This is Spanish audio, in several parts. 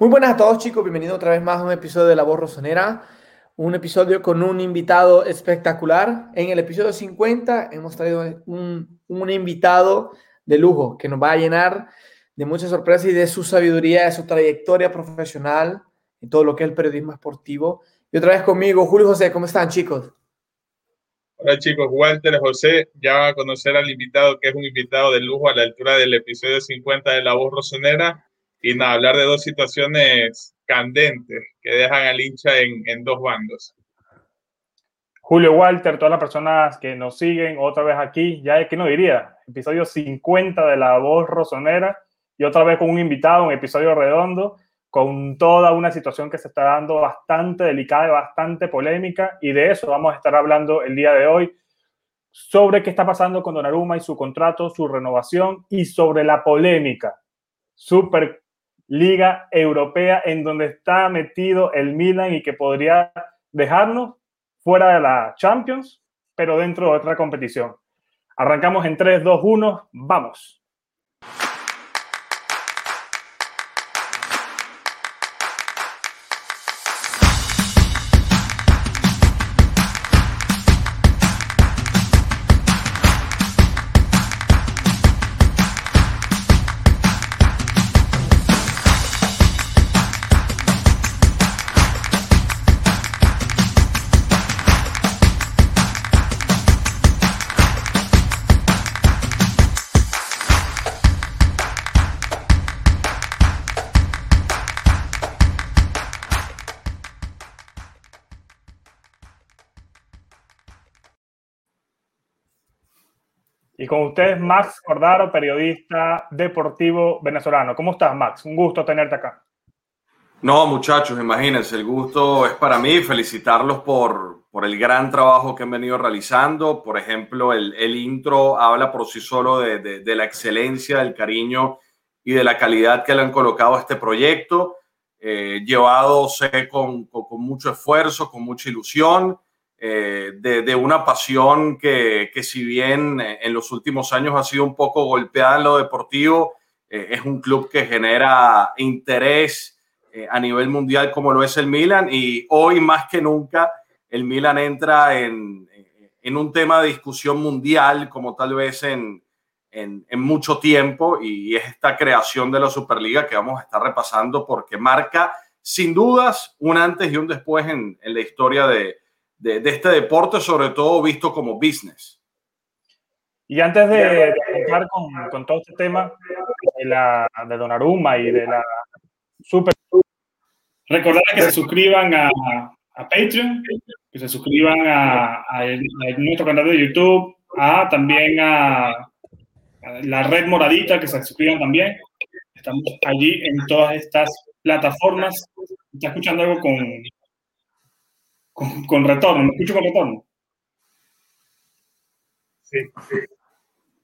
Muy buenas a todos chicos, bienvenidos otra vez más a un episodio de La Voz Rosonera, un episodio con un invitado espectacular. En el episodio 50 hemos traído un, un invitado de lujo que nos va a llenar de muchas sorpresas y de su sabiduría, de su trayectoria profesional y todo lo que es el periodismo esportivo. Y otra vez conmigo, Julio José, ¿cómo están chicos? Hola chicos, Walter José, ya va a conocer al invitado que es un invitado de lujo a la altura del episodio 50 de La Voz Rosonera y nada, hablar de dos situaciones candentes que dejan al hincha en, en dos bandos. Julio Walter, todas las personas que nos siguen otra vez aquí, ya es que no diría, episodio 50 de La Voz Rosonera y otra vez con un invitado, un episodio redondo, con toda una situación que se está dando bastante delicada y bastante polémica y de eso vamos a estar hablando el día de hoy sobre qué está pasando con Donnarumma y su contrato, su renovación y sobre la polémica super Liga Europea en donde está metido el Milan y que podría dejarnos fuera de la Champions, pero dentro de otra competición. Arrancamos en 3, 2, 1, vamos. Con ustedes, Max Cordaro, periodista deportivo venezolano. ¿Cómo estás, Max? Un gusto tenerte acá. No, muchachos, imagínense, el gusto es para mí felicitarlos por, por el gran trabajo que han venido realizando. Por ejemplo, el, el intro habla por sí solo de, de, la excelencia, del cariño y de la calidad que le han colocado a este proyecto, eh, llevado sé, con, con mucho esfuerzo, con mucha ilusión eh, de, una pasión que, que, si bien eh, en los últimos años ha sido un poco golpeada en lo deportivo, eh, es un club que genera interés a nivel mundial como lo es el Milan y hoy más que nunca el Milan entra en, en un tema de discusión mundial como tal vez en, en, en, mucho tiempo y es esta creación de la Superliga que vamos a estar repasando porque marca sin dudas un antes y un después en, en la historia de, de, de, este deporte, sobre todo visto como business. Y antes de, de empezar con, con, todo este tema de, la, de y de la Super... Recordar que se suscriban a, a Patreon, que se suscriban a, a, el, a, nuestro canal de YouTube, a también a, a la red moradita, que se suscriban también. Estamos allí en todas estas plataformas. ¿Está escuchando algo con, con, con, retorno, ¿me escucho con retorno? Sí, sí.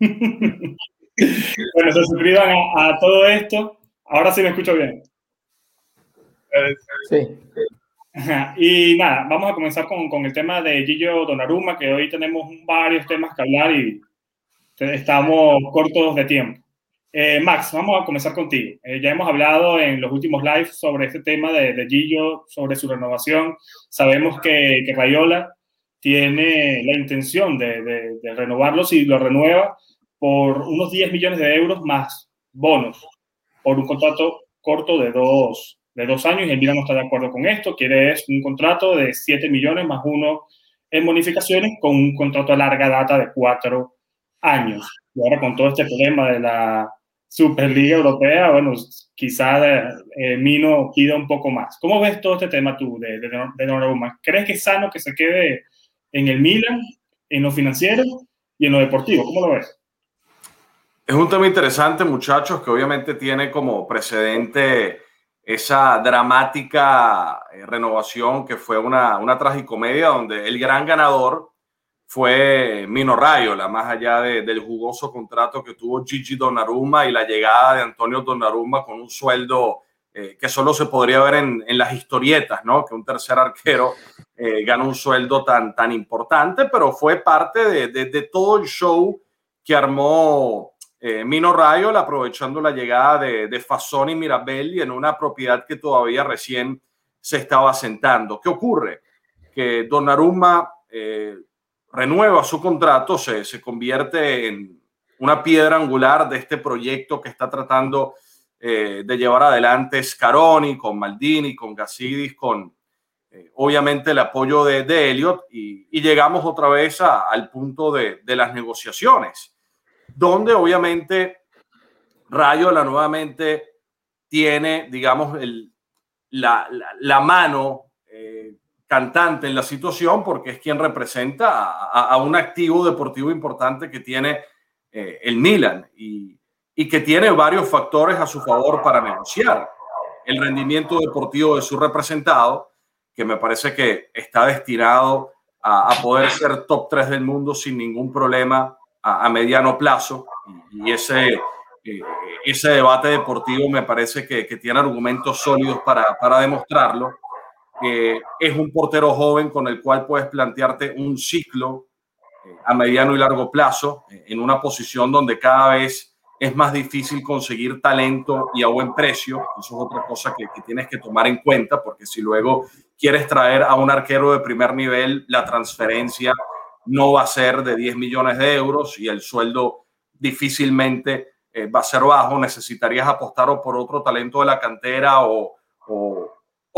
bueno, se suscriban a, a, todo esto. Ahora sí me escucho bien. Sí. Y nada, vamos a comenzar con, con, el tema de Gillo Donnarumma, que hoy tenemos varios temas que hablar y estamos cortos de tiempo. Eh, Max, vamos a comenzar contigo. Eh, ya hemos hablado en los últimos lives sobre este tema de, de Gillo, sobre su renovación. Sabemos que, que Rayola tiene la intención de, de, de, renovarlo si lo renueva por unos 10 millones de euros más bonos por un contrato corto de dos, de dos años y el Milan no está de acuerdo con esto. Quiere es un contrato de 7 millones más uno en bonificaciones con un contrato a larga data de 4 años. Y ahora con todo este problema de la Superliga Europea, bueno, quizá eh, Mino pida un poco más. ¿Cómo ves todo este tema tú de, de, de Donnarumma? ¿Crees que es sano que se quede en el Milan, en lo financiero y en lo deportivo? ¿Cómo lo ves? Es un tema interesante, muchachos, que obviamente tiene como precedente esa dramática eh, renovación que fue una, una tragicomedia donde el gran ganador fue Mino Raiola, más allá de, del jugoso contrato que tuvo Gigi Donnarumma y la llegada de Antonio Donnarumma con un sueldo eh, que solo se podría ver en, en, las historietas, ¿no? Que un tercer arquero eh, gana un sueldo tan, tan importante, pero fue parte de, de, de todo el show que armó eh, Mino Rayo, aprovechando la llegada de, de Fasoni Mirabelli en una propiedad que todavía recién se estaba asentando. ¿Qué ocurre? Que Donnarumma eh, renueva su contrato, se, se convierte en una piedra angular de este proyecto que está tratando eh, de llevar adelante Scaroni, con Maldini, con Gassidis, con eh, obviamente el apoyo de, de Elliot y, y, llegamos otra vez al punto de, de, las negociaciones, donde obviamente Rayola nuevamente tiene, digamos, el, la, la, mano cantante en la situación porque es quien representa a, un activo deportivo importante que tiene eh, el Milan y, y que tiene varios factores a su favor para negociar. El rendimiento deportivo de su representado, que me parece que está destinado a, poder ser top 3 del mundo sin ningún problema a, mediano plazo. Y, y ese, eh, ese debate deportivo me parece que, que tiene argumentos sólidos para, para demostrarlo. Eh, es un portero joven con el cual puedes plantearte un ciclo eh, a mediano y largo plazo en una posición donde cada vez es más difícil conseguir talento y a buen precio. Eso es otra cosa que, tienes que tomar en cuenta, porque si luego quieres traer a un arquero de primer nivel, la transferencia no va a ser de 10 millones de euros y el sueldo difícilmente eh, va a ser bajo. Necesitarías apostar por otro talento de la cantera o,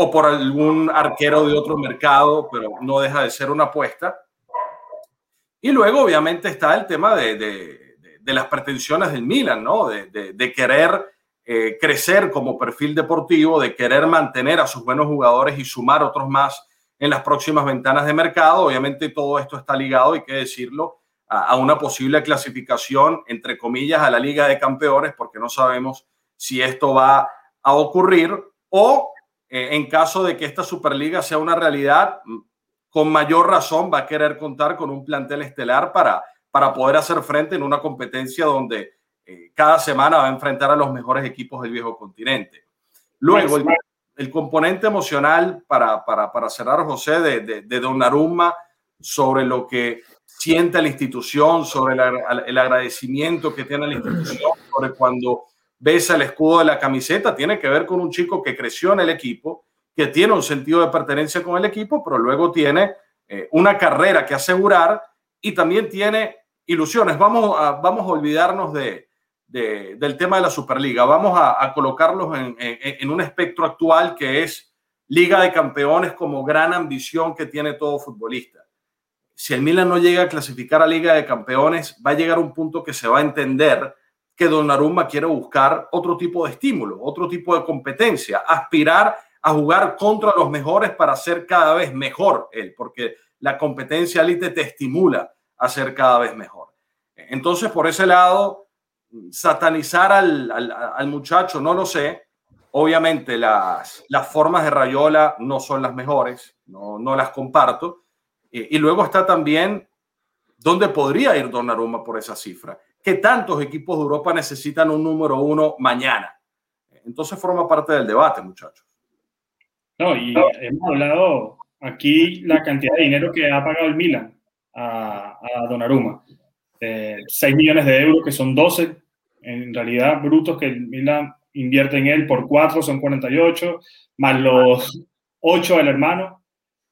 o por algún arquero de otro mercado, pero no deja de ser una apuesta. Y luego, obviamente, está el tema de, de de las pretensiones del Milan, ¿no? De, de, querer eh, crecer como perfil deportivo, de querer mantener a sus buenos jugadores y sumar otros más en las próximas ventanas de mercado. Obviamente todo esto está ligado, hay que decirlo, a, a una posible clasificación, entre comillas, a la Liga de Campeones, porque no sabemos si esto va a ocurrir o eh, en caso de que esta Superliga sea una realidad, con mayor razón va a querer contar con un plantel estelar para para poder hacer frente en una competencia donde eh, cada semana va a enfrentar a los mejores equipos del viejo continente. Luego, el, el componente emocional para, para, para, cerrar, José, de, de, de Donnarumma sobre lo que siente la institución, sobre el, el, agradecimiento que tiene la institución, sobre cuando besa el escudo de la camiseta, tiene que ver con un chico que creció en el equipo, que tiene un sentido de pertenencia con el equipo, pero luego tiene eh, una carrera que asegurar y también tiene ilusiones. Vamos a, vamos a olvidarnos de, de, del tema de la Superliga. Vamos a, colocarlos en, en, un espectro actual que es Liga de Campeones como gran ambición que tiene todo futbolista. Si el Milan no llega a clasificar a Liga de Campeones, va a llegar un punto que se va a entender que Donnarumma quiere buscar otro tipo de estímulo, otro tipo de competencia, aspirar a jugar contra los mejores para ser cada vez mejor él, porque la competencia élite te estimula a ser cada vez mejor. Entonces, por ese lado, satanizar al, al, muchacho, no lo sé. Obviamente las, las, formas de Rayola no son las mejores, no, no las comparto. Y, y, luego está también dónde podría ir Donnarumma por esa cifra. ¿Qué tantos equipos de Europa necesitan un número uno mañana? Entonces forma parte del debate, muchachos. No, y hemos hablado aquí la cantidad de dinero que ha pagado el Milan a, a Donnarumma. Eh, 6 millones de euros, que son 12, en realidad brutos que el Milan invierte en él por 4 son 48, más los 8 del hermano.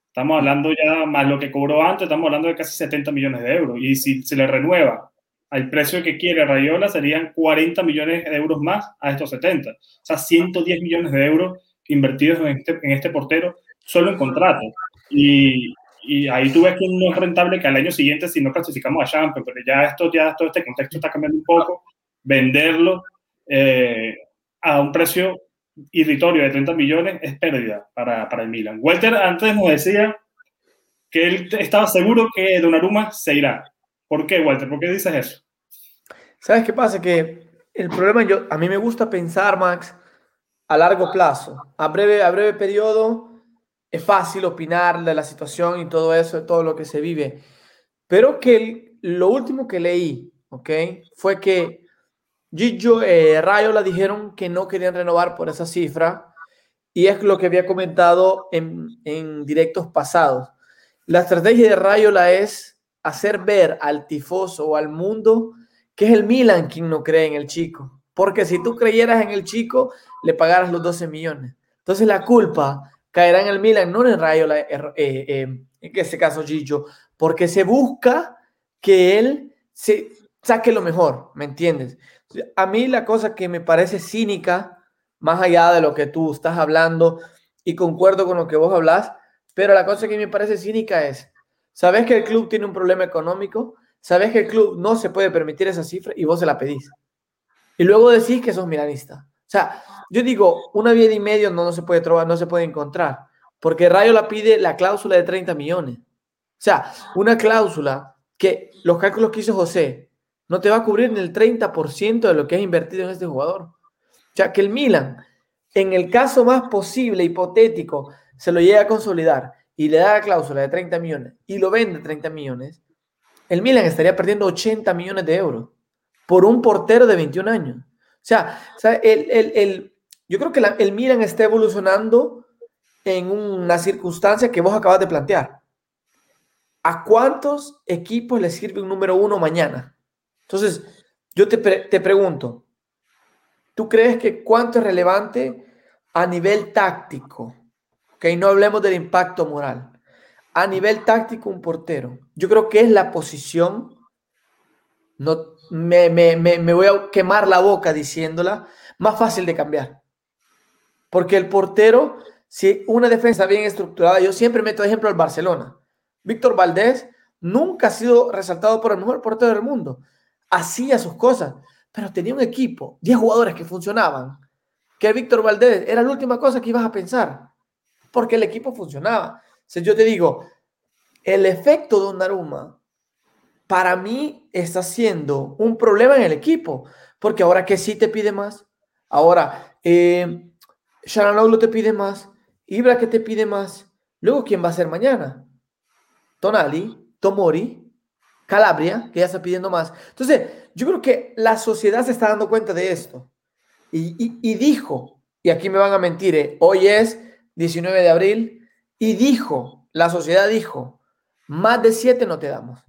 Estamos hablando ya más lo que cobró antes, estamos hablando de casi 70 millones de euros. Y si se le renueva al precio que quiere Rayola, serían 40 millones de euros más a estos 70. O sea, 110 millones de euros invertidos en este, en este portero solo en contrato. Y, y ahí tú ves que no es rentable que al año siguiente, si no clasificamos a Champions, pero ya esto, ya todo este contexto está cambiando un poco, venderlo eh, a un precio irritorio de 30 millones es pérdida para, para el Milan. Walter antes nos decía que él estaba seguro que Donnarumma se irá. ¿Por qué, Walter? ¿Por qué dices eso? ¿Sabes qué pasa? Que el problema, yo, a mí me gusta pensar, Max, a largo plazo. A breve, a breve periodo, es fácil opinar de la situación y todo eso, de todo lo que se vive. Pero que lo último que leí, ¿ok? Fue que Gillo eh, Rayola dijeron que no querían renovar por esa cifra y es lo que había comentado en, en directos pasados. La estrategia de Rayola es hacer ver al tifoso o al mundo que es el Milan quien no cree en el chico. Porque si tú creyeras en el chico, le pagaras los 12 millones. Entonces la culpa caerá en el Milan, no en el Rayo, eh, eh, en este caso Gillo, porque se busca que él se saque lo mejor, ¿me entiendes? A mí la cosa que me parece cínica, más allá de lo que tú estás hablando, y concuerdo con lo que vos hablas, pero la cosa que me parece cínica es, ¿sabes que el club tiene un problema económico? ¿Sabes que el club no se puede permitir esa cifra y vos se la pedís? Y luego decís que sos milanista. O sea, yo digo, una vida y medio no, no se puede trobar, no se puede encontrar, porque Rayo la pide la cláusula de 30 millones. O sea, una cláusula que los cálculos que hizo José no te va a cubrir ni el 30% de lo que has invertido en este jugador. O sea, que el Milan, en el caso más posible, hipotético, se lo llega a consolidar y le da la cláusula de 30 millones y lo vende 30 millones, el Milan estaría perdiendo 80 millones de euros por un portero de 21 años. O sea, el, yo creo que el Milan está evolucionando en una circunstancia que vos acabas de plantear. ¿A cuántos equipos les sirve un número uno mañana? Entonces, yo te, te pregunto, ¿tú crees que cuánto es relevante a nivel táctico? Que no hablemos del impacto moral. A nivel táctico, un portero. Yo creo que es la posición, no, me, me, me, voy a quemar la boca diciéndola, más fácil de cambiar. Porque el portero, si una defensa bien estructurada, yo siempre meto ejemplo al Barcelona. Víctor Valdés nunca ha sido resaltado por el mejor portero del mundo. Hacía sus cosas, pero tenía un equipo, 10 jugadores que funcionaban. Que Víctor Valdés era la última cosa que ibas a pensar, porque el equipo funcionaba. Si yo te digo, el efecto de Donnarumma para mí está siendo un problema en el equipo, porque ahora que sí te pide más, ahora eh, Sharanoglu te pide más, Ibra que te pide más, luego ¿quién va a ser mañana? Tonali, Tomori, Calabria, que ya está pidiendo más. Entonces, yo creo que la sociedad se está dando cuenta de esto. Y, dijo, y aquí me van a mentir, eh, hoy es 19 de abril, y dijo, la sociedad dijo, más de siete no te damos.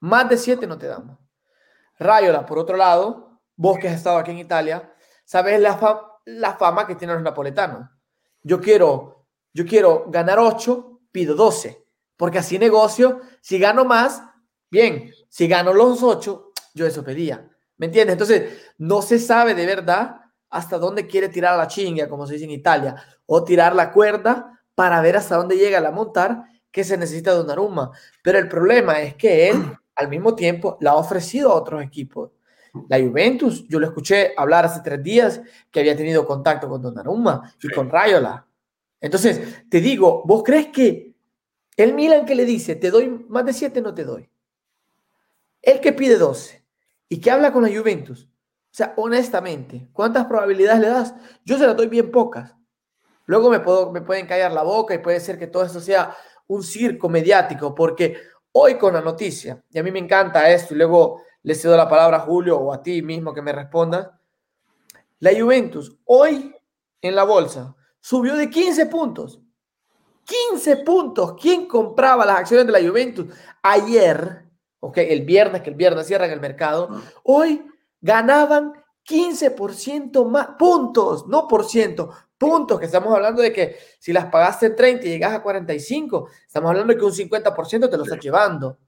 Más de siete no te damos. Rayola, por otro lado, vos que has estado aquí en Italia, sabes la, la fama que tienen los napoletanos. Yo quiero, yo quiero ganar ocho, pido doce porque así negocio, si gano más, bien, si gano los ocho, yo eso pedía. ¿Me entiendes? Entonces, no se sabe de verdad hasta dónde quiere tirar la chinga, como se dice en Italia, o tirar la cuerda para ver hasta dónde llega la montar que se necesita de Donnarumma. Pero el problema es que él, al mismo tiempo, la ha ofrecido a otros equipos. La Juventus, yo lo escuché hablar hace tres días que había tenido contacto con Donnarumma y con Rayola. Entonces, te digo, ¿vos crees que el Milan que le dice, te doy más de 7, no te doy. El que pide 12 y que habla con la Juventus. O sea, honestamente, ¿cuántas probabilidades le das? Yo se las doy bien pocas. Luego me, puedo, me pueden callar la boca y puede ser que todo esto sea un circo mediático, porque hoy con la noticia, y a mí me encanta esto, y luego le cedo la palabra a Julio o a ti mismo que me respondas, la Juventus hoy en la bolsa subió de 15 puntos 15 puntos. ¿Quién compraba las acciones de la Juventus ayer? Ok, el viernes, que el viernes cierran el mercado. Hoy ganaban 15% más puntos, no por ciento, puntos, que estamos hablando de que si las pagaste en 30 y llegas a 45, estamos hablando de que un 50% te lo estás llevando. O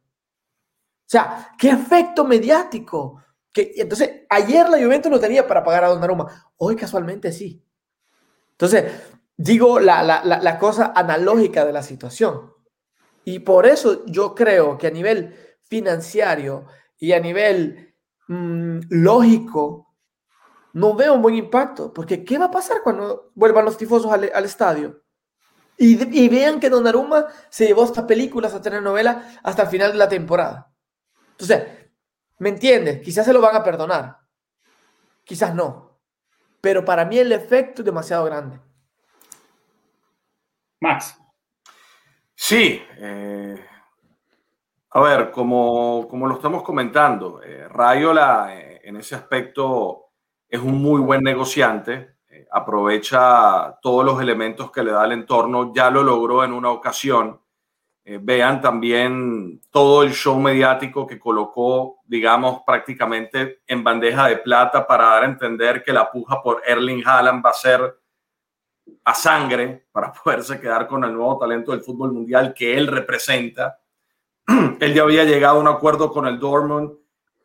sea, qué efecto mediático. Que, entonces, ayer la Juventus no tenía para pagar a Donnarumma, hoy casualmente sí. Entonces, digo la, cosa analógica de la situación. Y por eso yo creo que a nivel financiero y a nivel mm, lógico, no veo un buen impacto, porque ¿qué va a pasar cuando vuelvan los tifosos al, estadio? Y, vean que Donnarumma se llevó hasta películas, hasta telenovela, hasta el final de la temporada. Entonces, ¿me entiendes? Quizás se lo van a perdonar, quizás no. Pero para mí el efecto es demasiado grande. Max. Sí. Eh, a ver, como, como, lo estamos comentando, eh, Rayola eh, en ese aspecto es un muy buen negociante, aprovecha todos los elementos que le da el entorno, ya lo logró en una ocasión eh, vean también todo el show mediático que colocó, digamos, prácticamente en bandeja de plata para dar a entender que la puja por Erling Haaland va a ser a sangre para poderse quedar con el nuevo talento del fútbol mundial que él representa. él ya había llegado a un acuerdo con el Dortmund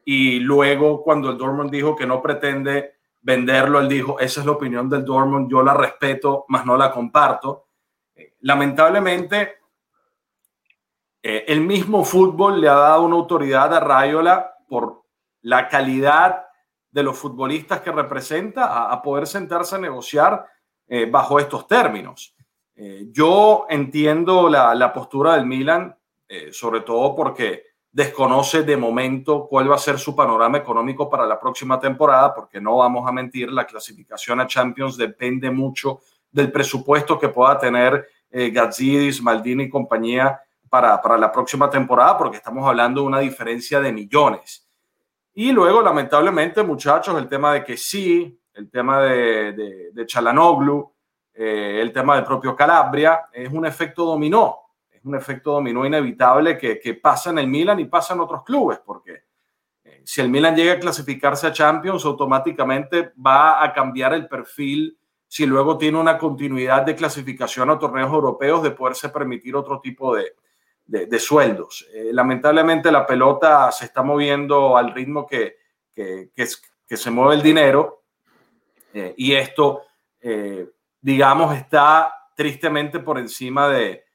y luego cuando el Dortmund dijo que no pretende venderlo, él dijo, esa es la opinión del Dortmund, yo la respeto, mas no la comparto. Eh, lamentablemente, eh, el mismo fútbol le ha dado una autoridad a Rayola por la calidad de los futbolistas que representa a, poder sentarse a negociar eh, bajo estos términos. Yo entiendo la, postura del Milan, sobre todo porque desconoce de momento cuál va a ser su panorama económico para la próxima temporada, porque no vamos a mentir, la clasificación a Champions depende mucho del presupuesto que pueda tener Gazzidis, Maldini y compañía para, la próxima temporada, porque estamos hablando de una diferencia de millones. Y luego, lamentablemente, muchachos, el tema de que sí, el tema de, de, de Chalanoglu, eh, el tema del propio Calabria, es un efecto dominó, un efecto dominó inevitable que, que pasa en el Milan y pasa en otros clubes, porque eh, si el Milan llega a clasificarse a Champions, automáticamente va a cambiar el perfil si luego tiene una continuidad de clasificación a torneos europeos, de poderse permitir otro tipo de, de, sueldos. Eh, lamentablemente la pelota se está moviendo al ritmo que, que, se mueve el dinero eh, y esto, digamos, está tristemente por encima de,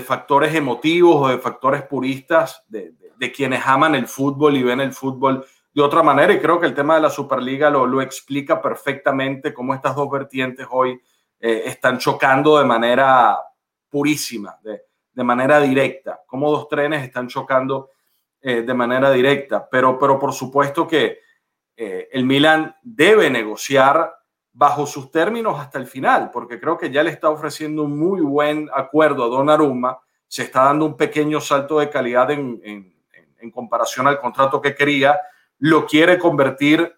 factores emotivos o de factores puristas de, quienes aman el fútbol y ven el fútbol de otra manera. Y creo que el tema de la Superliga lo, lo explica perfectamente cómo estas dos vertientes hoy están chocando de manera purísima. De, de manera directa, como dos trenes están chocando eh, de manera directa, pero, pero por supuesto que eh, el Milan debe negociar bajo sus términos hasta el final, porque creo que ya le está ofreciendo un muy buen acuerdo a Donnarumma, se está dando un pequeño salto de calidad en, en, en comparación al contrato que quería, lo quiere convertir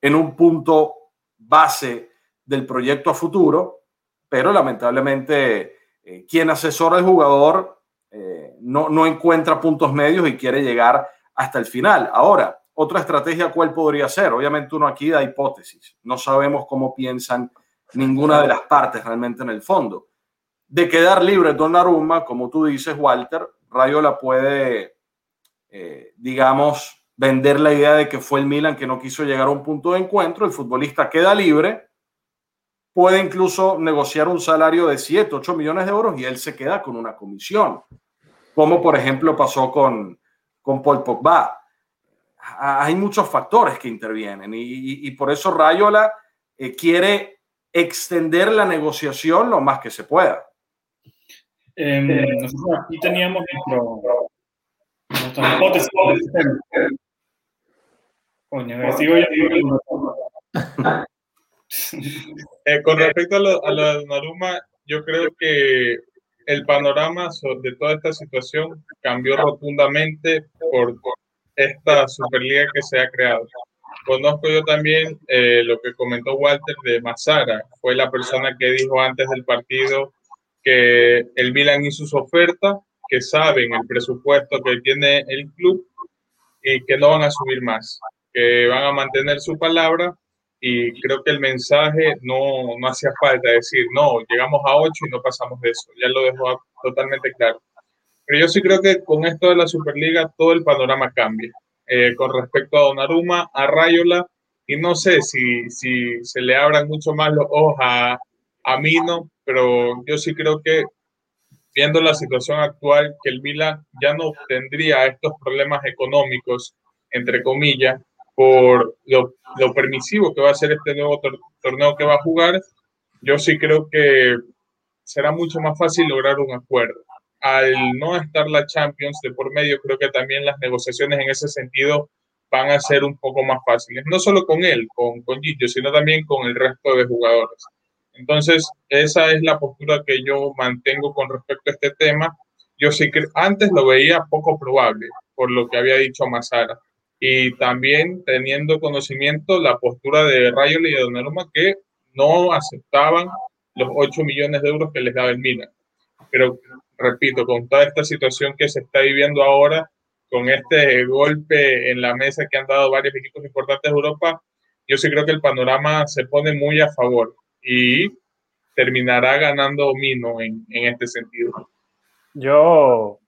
en un punto base del proyecto a futuro, pero lamentablemente eh, quien asesora al jugador eh, no, no encuentra puntos medios y quiere llegar hasta el final. Ahora, otra estrategia, ¿cuál podría ser? Obviamente uno aquí da hipótesis. No sabemos cómo piensan ninguna de las partes realmente en el fondo. De quedar libre Donnarumma, como tú dices, Walter, Rayola puede, eh, digamos, vender la idea de que fue el Milan que no quiso llegar a un punto de encuentro, el futbolista queda libre puede incluso negociar un salario de 7, 8 millones de euros y él se queda con una comisión, como por ejemplo pasó con, con Paul Pogba. Hay muchos factores que intervienen y, por eso Rayola eh, quiere extender la negociación lo más que se pueda. Em, nosotros aquí teníamos nuestro, hipótesis. Coño, sigo yo. Eh, con respecto a lo, a de Naruma, yo creo que el panorama de toda esta situación cambió rotundamente por, esta Superliga que se ha creado. Conozco yo también eh, lo que comentó Walter de Mazara, fue la persona que dijo antes del partido que el Milan hizo su oferta, que saben el presupuesto que tiene el club y que no van a subir más, que van a mantener su palabra y creo que el mensaje no, no hacía falta decir, no, llegamos a 8 y no pasamos de eso, ya lo dejó totalmente claro. Pero yo sí creo que con esto de la Superliga todo el panorama cambia. Eh, con respecto a Donnarumma, a Rayola, y no sé si, si se le abran mucho más los ojos a, a Mino, pero yo sí creo que viendo la situación actual, que el Milan ya no tendría estos problemas económicos, entre comillas, por lo, lo, permisivo que va a ser este nuevo torneo que va a jugar, yo sí creo que será mucho más fácil lograr un acuerdo. Al no estar la Champions de por medio, creo que también las negociaciones en ese sentido van a ser un poco más fáciles. No solo con él, con, con Gillo, sino también con el resto de jugadores. Entonces, esa es la postura que yo mantengo con respecto a este tema. Yo sí que antes lo veía poco probable, por lo que había dicho Mazara y también teniendo conocimiento la postura de Rayola y de Donnarumma que no aceptaban los 8 millones de euros que les daba el Milan. Pero repito, con toda esta situación que se está viviendo ahora, con este golpe en la mesa que han dado varios equipos importantes de Europa, yo sí creo que el panorama se pone muy a favor y terminará ganando Mino en, en este sentido. Yo,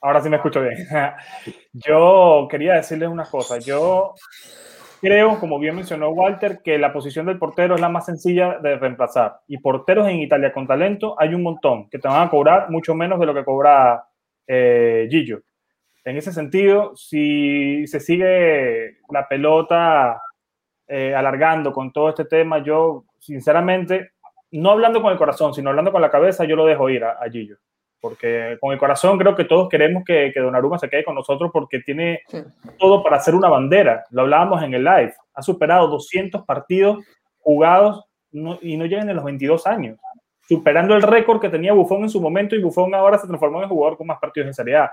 ahora sí me escucho bien. Yo quería decirles una cosa. Yo creo, como bien mencionó Walter, que la posición del portero es la más sencilla de reemplazar. Y porteros en Italia con talento hay un montón que te van a cobrar mucho menos de lo que cobra eh, Gillo. En ese sentido, si se sigue la pelota eh, alargando con todo este tema, yo sinceramente, no hablando con el corazón, sino hablando con la cabeza, yo lo dejo ir a, a Gillo porque con el corazón creo que todos queremos que, que Donnarumma se quede con nosotros porque tiene todo para ser una bandera. Lo hablábamos en el live. Ha superado 200 partidos jugados y no llegan a los 22 años, superando el récord que tenía Buffon en su momento y Buffon ahora se transformó en el jugador con más partidos en Serie A.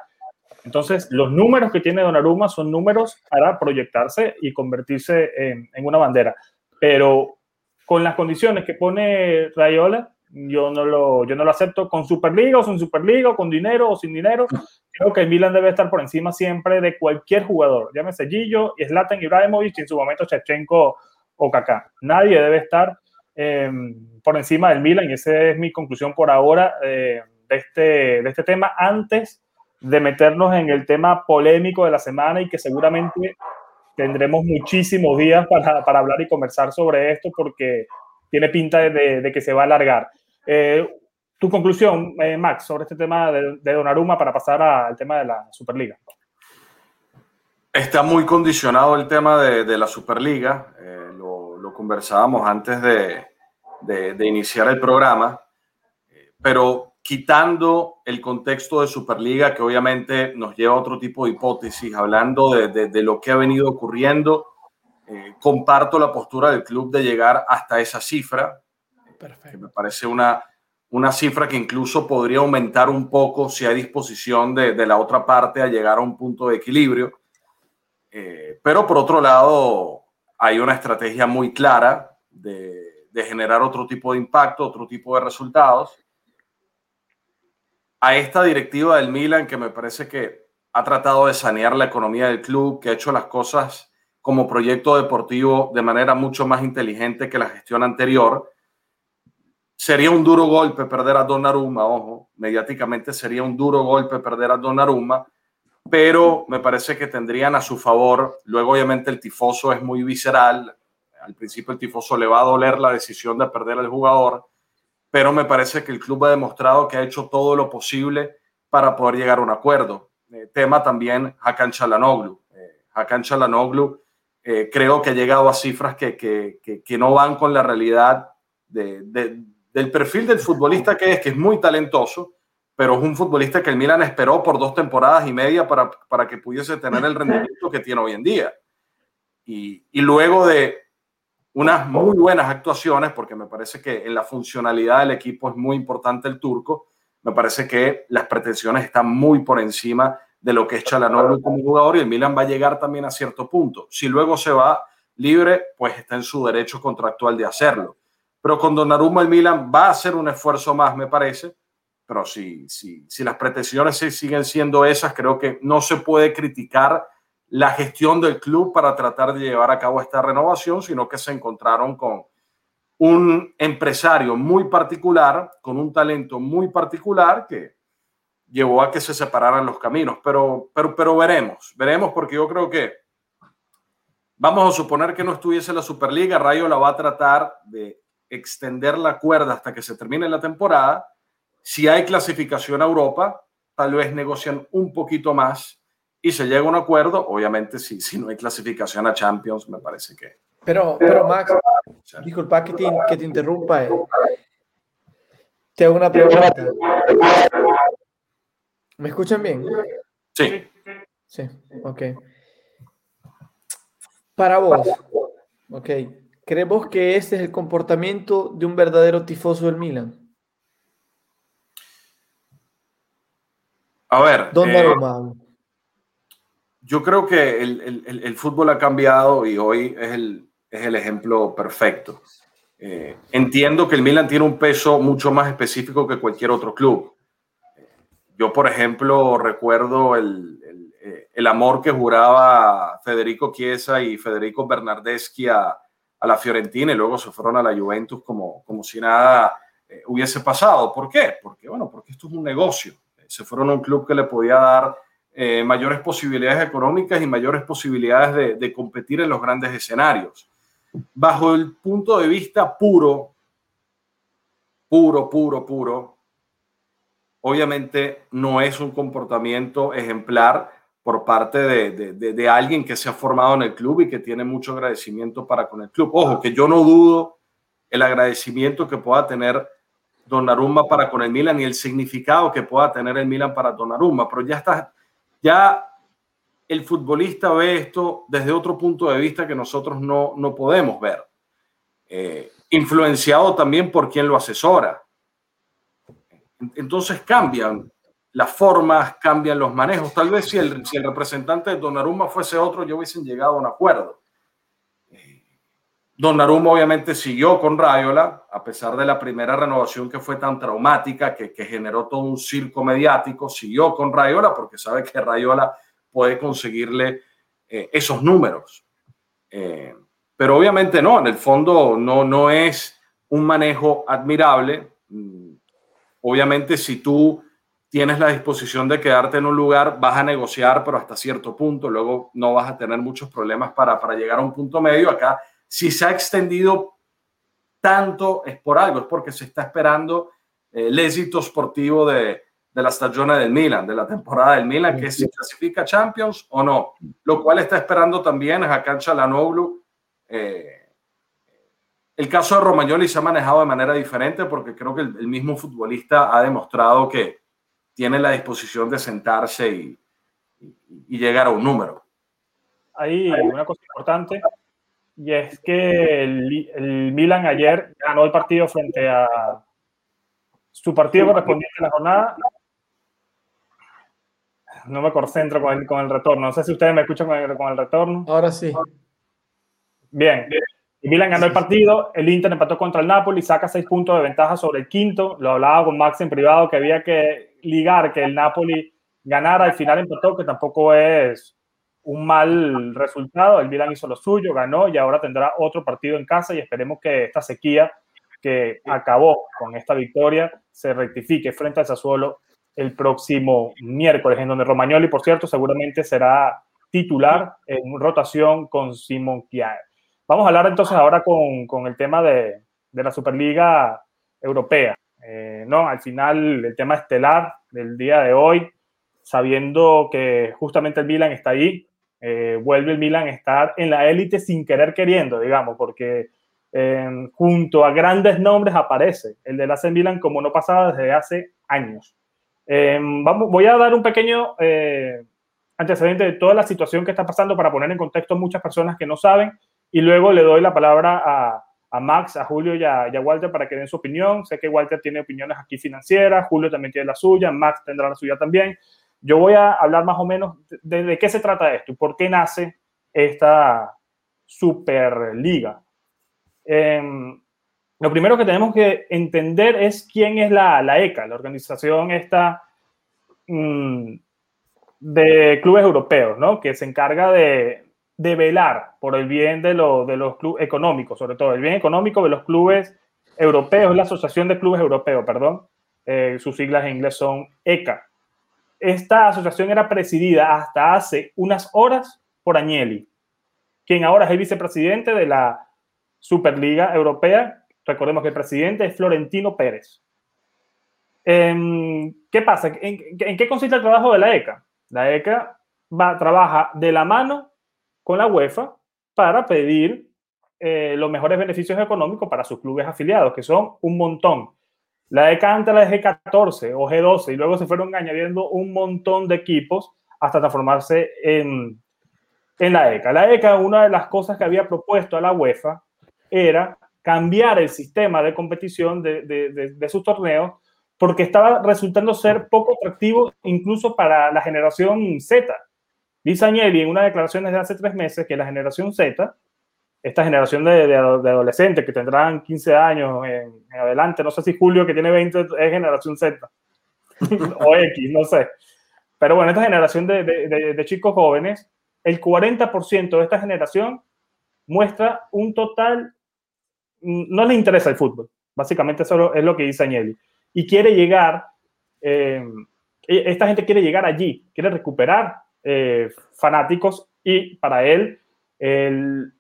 Entonces, los números que tiene Donnarumma son números para proyectarse y convertirse en, en una bandera. Pero con las condiciones que pone Rayola, yo no lo, yo no lo acepto con Superliga o sin Superliga, o con dinero o sin dinero. Creo que el Milan debe estar por encima siempre de cualquier jugador, llámese Gillo, Zlatan Ibrahimovic y en su momento Shevchenko o Kaká. Nadie debe estar em, por encima del Milan y esa es mi conclusión por ahora eh, de, este, de este tema antes de meternos en el tema polémico de la semana y que seguramente tendremos muchísimos días para, para hablar y conversar sobre esto porque tiene pinta de, de que se va a alargar. Eh, tu conclusión, eh, Max, sobre este tema de, de Donnarumma para pasar al tema de la Superliga. Está muy condicionado el tema de, la Superliga. Eh, lo, lo, conversábamos antes de, de, iniciar el programa, pero quitando el contexto de Superliga, que obviamente nos lleva a otro tipo de hipótesis, hablando de, lo que ha venido ocurriendo, comparto la postura del club de llegar hasta esa cifra. Perfecto. me parece una, una cifra que incluso podría aumentar un poco si hay disposición de, de la otra parte a llegar a un punto de equilibrio. Eh, pero por otro lado, hay una estrategia muy clara de, de generar otro tipo de impacto, otro tipo de resultados. A esta directiva del Milan, que me parece que ha tratado de sanear la economía del club, que ha hecho las cosas como proyecto deportivo de manera mucho más inteligente que la gestión anterior, Sería un duro golpe perder a Donnarumma, ojo, mediáticamente sería un duro golpe perder a Donnarumma, pero me parece que tendrían a su favor, luego obviamente el tifoso es muy visceral, al principio el tifoso le va a doler la decisión de perder al jugador, pero me parece que el club ha demostrado que ha hecho todo lo posible para poder llegar a un acuerdo. Eh, tema también Hakan Chalanoglu. Eh, Hakan Chalanoglu eh, creo que ha llegado a cifras que, que, que, que no van con la realidad de, de, del perfil del futbolista que es, que es muy talentoso, pero es un futbolista que el Milan esperó por dos temporadas y media para, para que pudiese tener el rendimiento que tiene hoy en día. Y, y, luego de unas muy buenas actuaciones, porque me parece que en la funcionalidad del equipo es muy importante el turco, me parece que las pretensiones están muy por encima de lo que es Chalanoglu como jugador y el Milan va a llegar también a cierto punto. Si luego se va libre, pues está en su derecho contractual de hacerlo pero con Donnarumma el Milan va a hacer un esfuerzo más, me parece. Pero si, si, si las pretensiones siguen siendo esas, creo que no se puede criticar la gestión del club para tratar de llevar a cabo esta renovación, sino que se encontraron con un empresario muy particular, con un talento muy particular que llevó a que se separaran los caminos. Pero, pero, pero veremos, veremos porque yo creo que vamos a suponer que no estuviese la Superliga, Rayo la va a tratar de extender la cuerda hasta que se termine la temporada. Si hay clasificación a Europa, tal vez negocian un poquito más y se llega a un acuerdo. Obviamente, si, si no hay clasificación a Champions, me parece que. Pero, pero Max, disculpa que te, que te interrumpa. Eh. Te hago una pregunta. ¿Me escuchan bien? Sí. Sí, ok. Para vos, ok. ¿Creemos que ese es el comportamiento de un verdadero tifoso del Milan? A ver. ¿Dónde eh, Yo creo que el, el, el, fútbol ha cambiado y hoy es el, es el ejemplo perfecto. Eh, entiendo que el Milan tiene un peso mucho más específico que cualquier otro club. yo, por ejemplo, recuerdo el, el, el amor que juraba Federico Chiesa y Federico Bernardeschi a, a, la Fiorentina y luego se fueron a la Juventus como, como si nada eh, hubiese pasado. ¿Por qué? Porque, bueno, porque esto es un negocio. Se fueron a un club que le podía dar eh, mayores posibilidades económicas y mayores posibilidades de, de competir en los grandes escenarios. Bajo el punto de vista puro, puro, puro, puro, obviamente no es un comportamiento ejemplar por parte de, de, alguien que se ha formado en el club y que tiene mucho agradecimiento para con el club. Ojo, que yo no dudo el agradecimiento que pueda tener Donnarumma para con el Milan y el significado que pueda tener el Milan para Donnarumma, pero ya está, ya el futbolista ve esto desde otro punto de vista que nosotros no, no podemos ver. Eh, influenciado también por quien lo asesora. Entonces cambian las formas, cambian los manejos. Tal vez si el, si el representante de Donnarumma fuese otro, yo hubiesen llegado a un acuerdo. Donnarumma obviamente siguió con Rayola, a pesar de la primera renovación que fue tan traumática, que, que generó todo un circo mediático, siguió con Rayola porque sabe que Rayola puede conseguirle eh, esos números. Eh, pero obviamente no, en el fondo no, no es un manejo admirable. Mm, obviamente si tú tienes la disposición de quedarte en un lugar, vas a negociar, pero hasta cierto punto, luego no vas a tener muchos problemas para, para llegar a un punto medio. Acá, si se ha extendido tanto, es por algo, es porque se está esperando eh, el éxito sportivo de, de la stagione del Milan, de la temporada del Milan, que si clasifica Champions o no, lo cual está esperando también a Cancha Lanoglu. Eh, el caso de Romagnoli se ha manejado de manera diferente porque creo que el, el, mismo futbolista ha demostrado que tiene la disposición de sentarse y, llegar a un número. Hay una cosa importante y es que el, el Milan ayer ganó el partido frente a su partido correspondiente a la jornada no me concentro con el, con el retorno. No sé si ustedes me escuchan con el, con el retorno. Ahora sí. Bien. Y Milan ganó el partido, el Inter empató contra el Napoli, saca seis puntos de ventaja sobre el quinto. Lo hablaba con Max en privado que había que ligar que el Napoli ganara, al final empató, que tampoco es un mal resultado. El Milan hizo lo suyo, ganó y ahora tendrá otro partido en casa y esperemos que esta sequía que acabó con esta victoria se rectifique frente al Sassuolo el próximo miércoles, en donde Romagnoli, por cierto, seguramente será titular en rotación con Simon Kjaer. Vamos a hablar entonces ahora con, con el tema de, de, la Superliga Europea. Eh, no, al final el tema estelar del día de hoy, sabiendo que justamente el Milan está ahí, eh, vuelve el Milan a estar en la élite sin querer queriendo, digamos, porque eh, junto a grandes nombres aparece el de la Milan como no pasaba desde hace años. Eh, vamos, voy a dar un pequeño eh, antecedente de toda la situación que está pasando para poner en contexto a muchas personas que no saben y luego le doy la palabra a, a Max, a Julio y a, Walter para que den su opinión. Sé que Walter tiene opiniones aquí financieras, Julio también tiene la suya, Max tendrá la suya también. Yo voy a hablar más o menos de, qué se trata esto y por qué nace esta Superliga. Eh, lo primero que tenemos que entender es quién es la, la ECA, la organización esta mmm, de clubes europeos, ¿no? que se encarga de, de velar por el bien de, lo, de los clubes económicos, sobre todo el bien económico de los clubes europeos, la Asociación de Clubes Europeos, perdón, eh, sus siglas en inglés son ECA. Esta asociación era presidida hasta hace unas horas por Agnelli, quien ahora es el vicepresidente de la Superliga Europea, Recordemos que el presidente es Florentino Pérez. Em, ¿Qué pasa? ¿En, ¿En, qué consiste el trabajo de la ECA? La ECA va, trabaja de la mano con la UEFA para pedir eh, los mejores beneficios económicos para sus clubes afiliados, que son un montón. La ECA antes era G14 o G12 y luego se fueron añadiendo un montón de equipos hasta transformarse en, en la ECA. La ECA, una de las cosas que había propuesto a la UEFA era cambiar el sistema de competición de, de, de, de, sus torneos porque estaba resultando ser poco atractivo incluso para la generación Z. Dice Agnelli en una declaración de hace tres meses que la generación Z, esta generación de, adolescentes que tendrán 15 años en, en, adelante, no sé si Julio que tiene 20 es generación Z. o X, no sé. Pero bueno, esta generación de, de, de chicos jóvenes, el 40% de esta generación muestra un total, no le interesa el fútbol. Básicamente eso es lo que dice Agnelli. Y quiere llegar, eh, e, esta gente quiere llegar allí, quiere recuperar eh, fanáticos y para él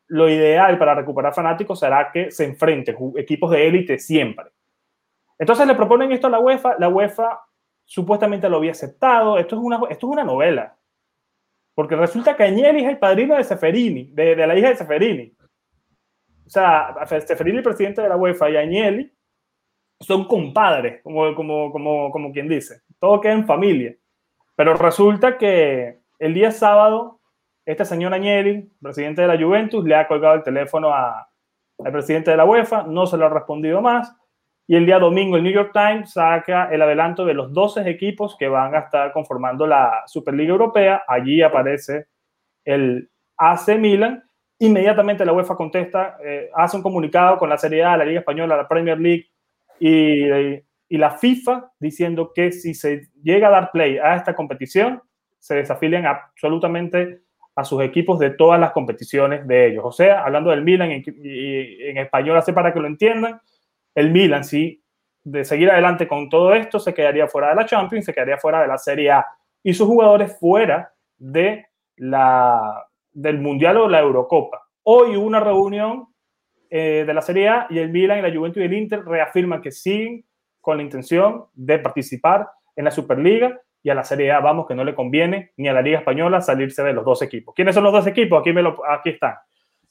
lo ideal para recuperar fanáticos será que se enfrenten equipos de élite siempre. Entonces le proponen esto a la UEFA, la UEFA supuestamente lo había aceptado, esto es una, esto es una novela, porque resulta que Agnelli es el padrino de Seferini, de, de la hija de Seferini. O sea, Seferini, presidente de la UEFA, y Agnelli son compadres, como, como, como, como quien dice. Todo queda en familia. Pero resulta que el día sábado, este señor Agnelli, presidente de la Juventus, le ha colgado el teléfono a, al presidente de la UEFA, no se lo ha respondido más. Y el día domingo el New York Times saca el adelanto de los 12 equipos que van a estar conformando la Superliga Europea. Allí aparece el AC Milan. Inmediatamente la UEFA contesta, eh, hace un comunicado con la Serie A, la Liga Española, la Premier League y la FIFA diciendo que si se llega a dar play a esta competición, se desafilian absolutamente a sus equipos de todas las competiciones de ellos. O sea, hablando del Milan y en español, así para que lo entiendan, el Milan, si de seguir adelante con todo esto, se quedaría fuera de la Champions, se quedaría fuera de la Serie A y sus jugadores fuera de la, del Mundial o la Eurocopa. Hoy una reunión eh, de la Serie A y el Milan y la Juventus y el Inter reafirman que siguen con la intención de participar en la Superliga y a la Serie A vamos que no le conviene ni a la Liga Española salirse de los dos equipos. ¿Quiénes son los dos equipos? Aquí, me lo, aquí están.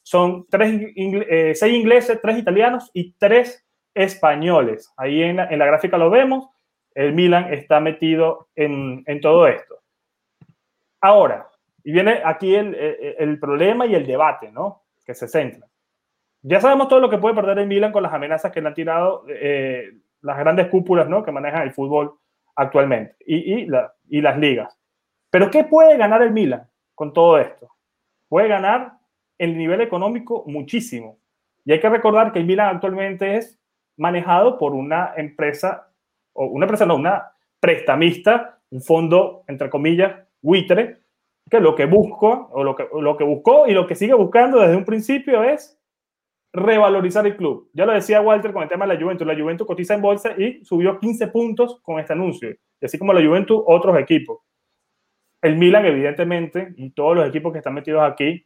Son tres, eh, seis ingleses, tres italianos y tres españoles. Ahí en la, gráfica lo vemos. El Milan está metido en, todo esto. Ahora, y viene aquí el, problema y el debate, ¿no? Que se centra. Ya sabemos todo lo que puede perder el Milan con las amenazas que le han tirado eh, las grandes cúpulas, ¿no? Que manejan el fútbol actualmente y, y las ligas. Pero ¿qué puede ganar el Milan con todo esto? Puede ganar el nivel económico muchísimo. Y hay que recordar que el Milan actualmente es manejado por una empresa, o una empresa, no, una prestamista, un fondo, entre comillas, buitre, que lo que busco, o lo que, lo que buscó y lo que sigue buscando desde un principio es revalorizar el club. Ya lo decía Walter con el tema de la Juventus. La Juventus cotiza en bolsa y subió 15 puntos con este anuncio. Y así como la Juventus, otros equipos. El Milan, evidentemente, y todos los equipos que están metidos aquí,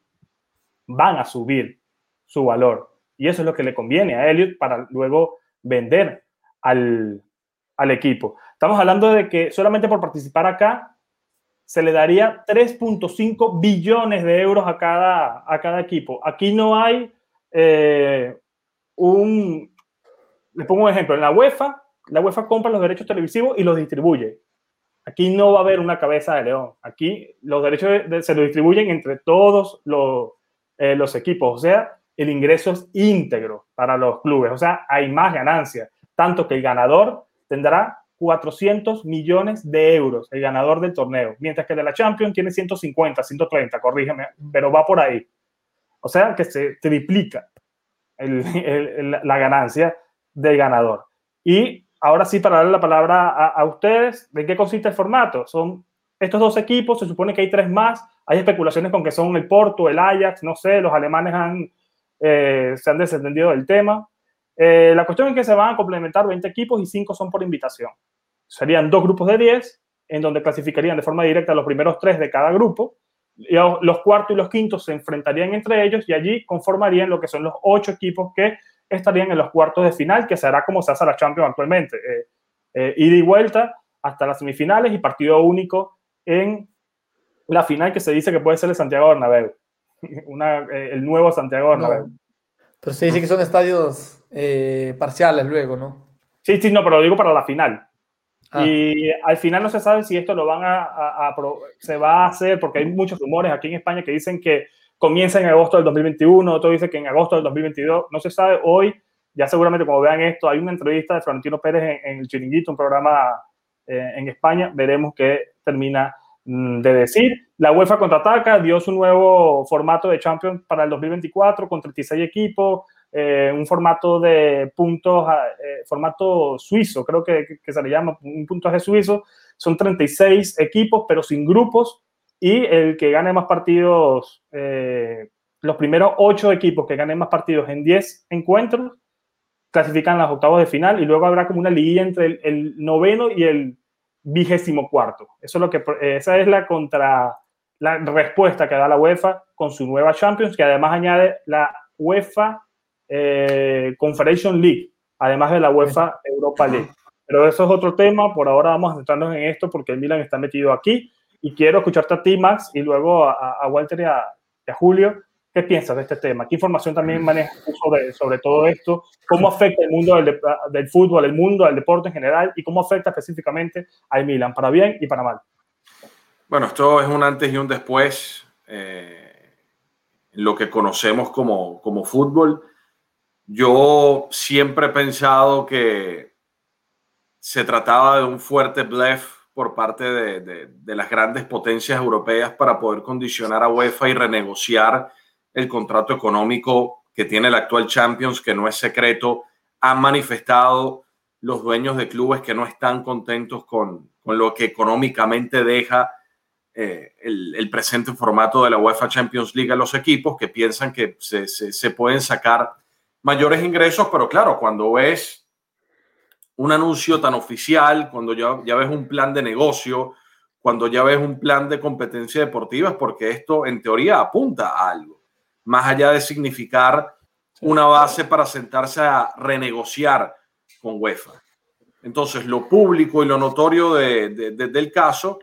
van a subir su valor. Y eso es lo que le conviene a Elliot para luego vender al, equipo. Estamos hablando de que solamente por participar acá se le daría 3.5 billones de euros a cada, a cada equipo. Aquí no hay eh, un... Le pongo un ejemplo. En la UEFA, la UEFA compra los derechos televisivos y los distribuye. Aquí no va a haber una cabeza de león. Aquí los derechos se los distribuyen entre todos los, eh, los equipos. O sea, el ingreso es íntegro para los clubes, o sea, hay más ganancia, tanto que el ganador tendrá 400 millones de euros, el ganador del torneo, mientras que de la Champions tiene 150, 130, corrígeme, pero va por ahí. O sea, que se triplica la ganancia del ganador. Y ahora sí, para darle la palabra a, ustedes, ¿de qué consiste el formato? Son estos dos equipos, se supone que hay tres más, hay especulaciones con que son el Porto, el Ajax, no sé, los alemanes han eh, se han desentendido del tema. Eh, la cuestión es que se van a complementar 20 equipos y 5 son por invitación. Serían dos grupos de 10, en donde clasificarían de forma directa los primeros tres de cada grupo. Los cuartos y los quintos se enfrentarían entre ellos y allí conformarían lo que son los ocho equipos que estarían en los cuartos de final, que será como se hace la Champions actualmente. Eh, ida y vuelta hasta las semifinales y partido único en la final que se dice que puede ser el Santiago Bernabéu. Eh, el nuevo Santiago Bernabéu. pero se dice que son estadios eh, parciales luego, ¿no? Sí, sí, no, pero lo digo para la final. Ah. Y al final no se sabe si esto lo van a, se va a hacer, porque hay muchos rumores aquí en España que dicen que comienza en agosto del 2021, otro dice que en agosto del 2022, no se sabe. Hoy, ya seguramente como vean esto, hay una entrevista de Florentino Pérez en, el Chiringuito, un programa eh, en España, veremos qué termina Mm, de decir. La UEFA contraataca, dio su nuevo formato de Champions para el 2024 con 36 equipos, eh, un formato de puntos, eh, formato suizo, creo que, se le llama un puntaje suizo. Son 36 equipos, pero sin grupos, y el que gane más partidos, eh, los primeros 8 equipos que ganen más partidos en 10 encuentros, clasifican las octavos de final, y luego habrá como una liguilla entre el, el noveno y el vigésimo cuarto. Eso es lo que, esa es la contra la respuesta que da la UEFA con su nueva Champions, que además añade la UEFA eh, Confederation League, además de la UEFA Europa League. Pero eso es otro tema, por ahora vamos a centrarnos en esto porque el Milan está metido aquí y quiero escucharte a ti, Max, y luego a, Walter y a, Julio. ¿Qué piensas de este tema? ¿Qué información también manejas sobre, sobre todo esto? ¿Cómo afecta el mundo del, del, fútbol, el mundo del deporte en general y cómo afecta específicamente al Milan, para bien y para mal? Bueno, esto es un antes y un después. Eh, lo que conocemos como, como fútbol. Yo siempre he pensado que se trataba de un fuerte bluff por parte de, de, las grandes potencias europeas para poder condicionar a UEFA y renegociar el contrato económico que tiene el actual Champions, que no es secreto. Han manifestado los dueños de clubes que no están contentos con, con lo que económicamente deja eh, el, presente formato de la UEFA Champions League a los equipos que piensan que se, se pueden sacar mayores ingresos, pero claro, cuando ves un anuncio tan oficial, cuando ya, ya ves un plan de negocio, cuando ya ves un plan de competencia deportiva, es porque esto en teoría apunta a algo, más allá de significar una base para sentarse a renegociar con UEFA. Entonces, lo público y lo notorio de, de, del caso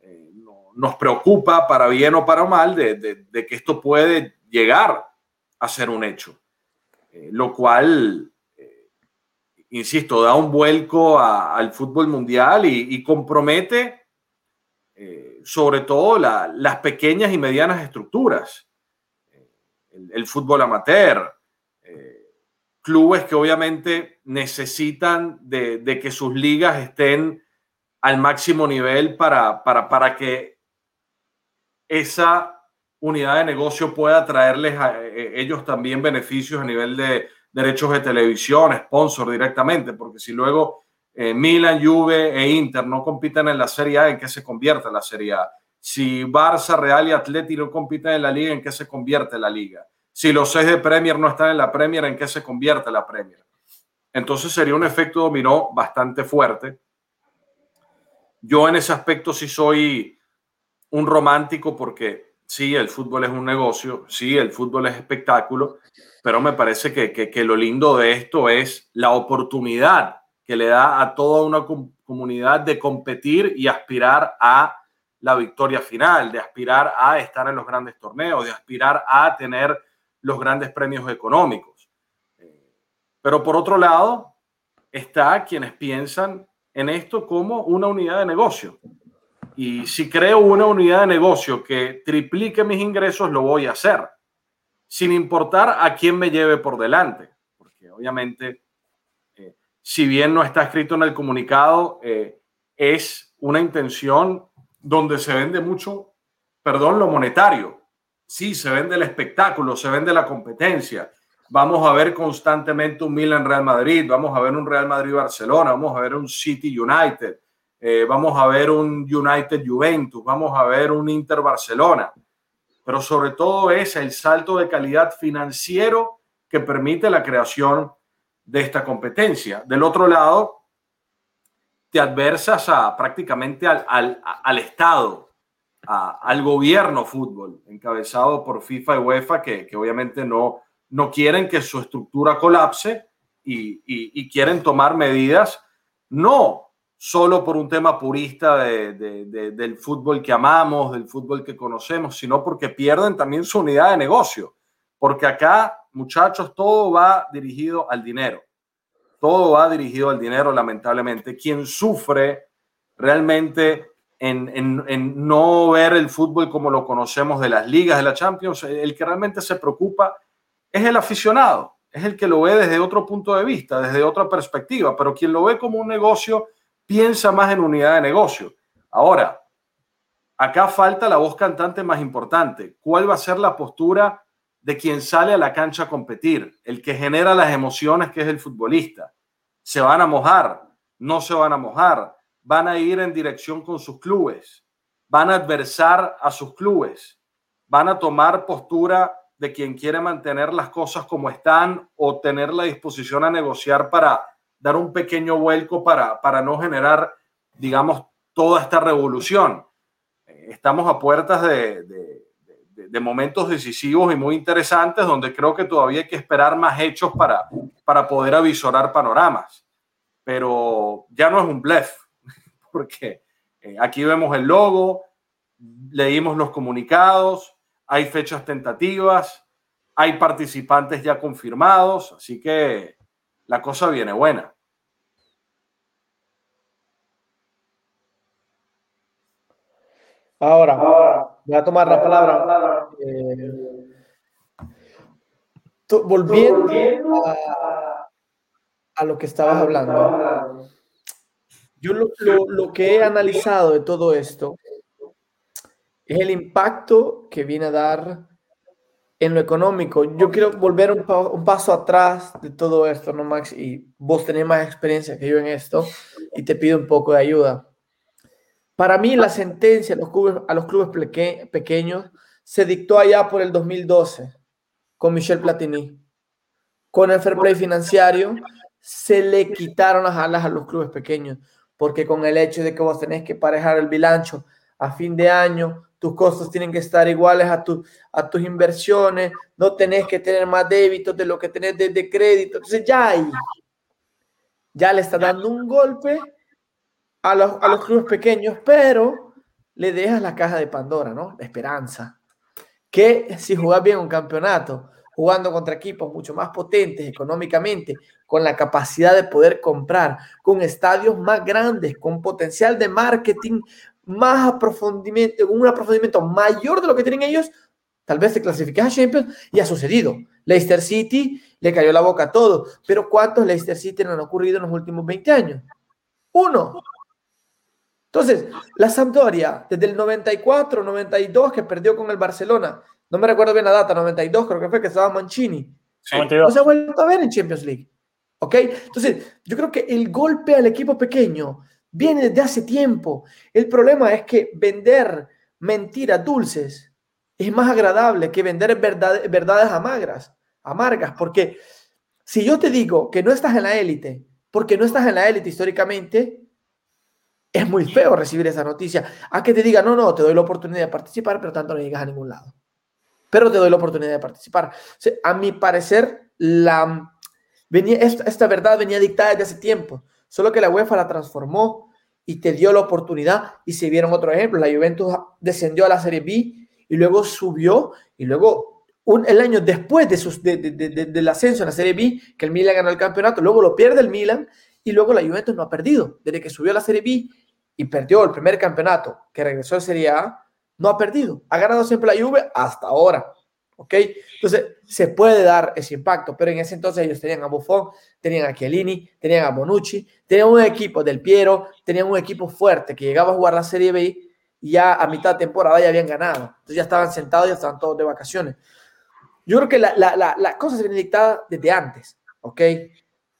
eh, nos preocupa para bien o para mal de, de, que esto puede llegar a ser un hecho. Eh, lo cual, eh, insisto, da un vuelco al fútbol mundial y, compromete eh, sobre todo las pequeñas y medianas estructuras, el, fútbol amateur, clubes que obviamente necesitan de, que sus ligas estén al máximo nivel para, para, para que esa unidad de negocio pueda traerles a eh, ellos también beneficios a nivel de derechos de televisión, sponsor directamente, porque si luego eh, Milan, Juve e Inter no compiten en la Serie A, ¿en qué se convierte la Serie A? Si Barça, Real y Atleti no compiten en la liga, ¿en qué se convierte la liga? Si los seis de Premier no están en la Premier, ¿en qué se convierte la Premier? Entonces sería un efecto dominó bastante fuerte. Yo en ese aspecto sí soy un romántico porque sí, el fútbol es un negocio, sí, el fútbol es espectáculo, pero me parece que, que, lo lindo de esto es la oportunidad que le da a toda una comunidad de competir y aspirar a la victoria final, de aspirar a estar en los grandes torneos, de aspirar a tener los grandes premios económicos. Pero por otro lado, está quienes piensan en esto como una unidad de negocio. Y si creo una unidad de negocio que triplique mis ingresos, lo voy a hacer, sin importar a quién me lleve por delante. Porque obviamente, eh, si bien no está escrito en el comunicado, eh, es una intención donde se vende mucho, perdón, lo monetario. Sí, se vende el espectáculo, se vende la competencia. Vamos a ver constantemente un Milan Real Madrid, vamos a ver un Real Madrid Barcelona, vamos a ver un City United eh, vamos a ver un United Juventus, vamos a ver un Inter Barcelona, pero sobre todo es el salto de calidad financiero que permite la creación de esta competencia. Del otro lado, te adversas a, prácticamente al, al, al Estado, al gobierno fútbol, encabezado por FIFA y UEFA, que, que obviamente no, no quieren que su estructura colapse y, y, y quieren tomar medidas no solo por un tema purista del fútbol que amamos, del fútbol que conocemos, sino porque pierden también su unidad de negocio. Porque acá, muchachos, todo va dirigido al dinero. Todo va dirigido al dinero, lamentablemente. Quien sufre realmente en, en no ver el fútbol como lo conocemos de las ligas, de la Champions, el que realmente se preocupa es el aficionado, es el que lo ve desde otro punto de vista, desde otra perspectiva, pero quien lo ve como un negocio piensa más en unidad de negocio. Ahora, acá falta la voz cantante más importante. ¿Cuál va a ser la postura de quien sale a la cancha a competir, el que genera las emociones, que es el futbolista. ¿Se van a mojar? No se van a mojar. Van a ir en dirección con sus clubes. Van a adversar a sus clubes. Van a tomar postura de quien quiere mantener las cosas como están o tener la disposición a negociar para dar un pequeño vuelco para, para no generar, digamos, toda esta revolución. Estamos a puertas de, de, momentos decisivos y muy interesantes donde creo que todavía hay que esperar más hechos para, para poder avisorar panoramas. Pero ya no es un blef, porque eh, aquí vemos el logo, leímos los comunicados, hay fechas tentativas, hay participantes ya confirmados, así que la cosa viene buena. Ahora, voy a tomar la palabra. Eh, volviendo a, lo que estabas hablando, yo lo que he analizado de todo esto es el impacto que viene a dar en lo económico. Yo quiero volver un, paso atrás de todo esto, ¿no, Max? Y vos tenés más experiencia que yo en esto y te pido un poco de ayuda. Para mí, la sentencia a los clubes, a los clubes pequeños se dictó allá por el 2012 con Michel Platini. Con el fair play financiero se le quitaron las alas a los clubes pequeños, porque con el hecho de que vos tenés que parejar el bilancho a fin de año, tus costos tienen que estar iguales a, tu, a tus inversiones, no tenés que tener más débitos de lo que tenés de, crédito. Entonces ya ahí, ya le está dando un golpe a los, a los clubes pequeños, pero le dejas la caja de Pandora, ¿no? La esperanza. Que si jugás bien un campeonato, jugando contra equipos mucho más potentes económicamente, con la capacidad de poder comprar, con estadios más grandes, con potencial de marketing más aprofundimiento, un aprofundimiento mayor de lo que tienen ellos, tal vez se clasifique a Champions y ha sucedido. Leicester City le cayó la boca a todo, pero ¿cuántos Leicester City han ocurrido en los últimos 20 años? Uno. Entonces, la Sampdoria, desde el 94, 92, que perdió con el Barcelona, no me recuerdo bien la data, 92 creo que fue que estaba Mancini, no se ha vuelto a ver en Champions League. ¿Ok? Entonces, yo creo que el golpe al equipo pequeño viene desde hace tiempo. El problema es que vender mentiras dulces es más agradable que vender verdades amargas, amargas, porque si yo te digo que no estás en la élite, porque no estás en la élite históricamente, es muy feo recibir esa noticia. A que te diga, no, no, te doy la oportunidad de participar, pero tanto no llegas a ningún lado. Pero te doy la oportunidad de participar. a mi parecer, la, venía, esta, esta verdad venía dictada desde hace tiempo, solo que la UEFA la transformó y te dio la oportunidad y se vieron otro ejemplo. La Juventus descendió a la Serie B y luego subió y luego un, el año después de sus, de, del ascenso en la Serie B, que el Milan ganó el campeonato, luego lo pierde el Milan y luego la Juventus no ha perdido. Desde que subió a la Serie B y perdió el primer campeonato, que regresó a Serie A, no ha perdido. Ha ganado siempre la Juve hasta ahora. ¿Ok? Entonces, se puede dar ese impacto, pero en ese entonces ellos tenían a Buffon, tenían a Chiellini, tenían a Bonucci, tenían un equipo del Piero, tenían un equipo fuerte que llegaba a jugar la Serie B y ya a mitad de temporada ya habían ganado. Entonces ya estaban sentados, ya estaban todos de vacaciones. Yo creo que la, la, la, la cosa se viene dictada desde antes, ¿ok?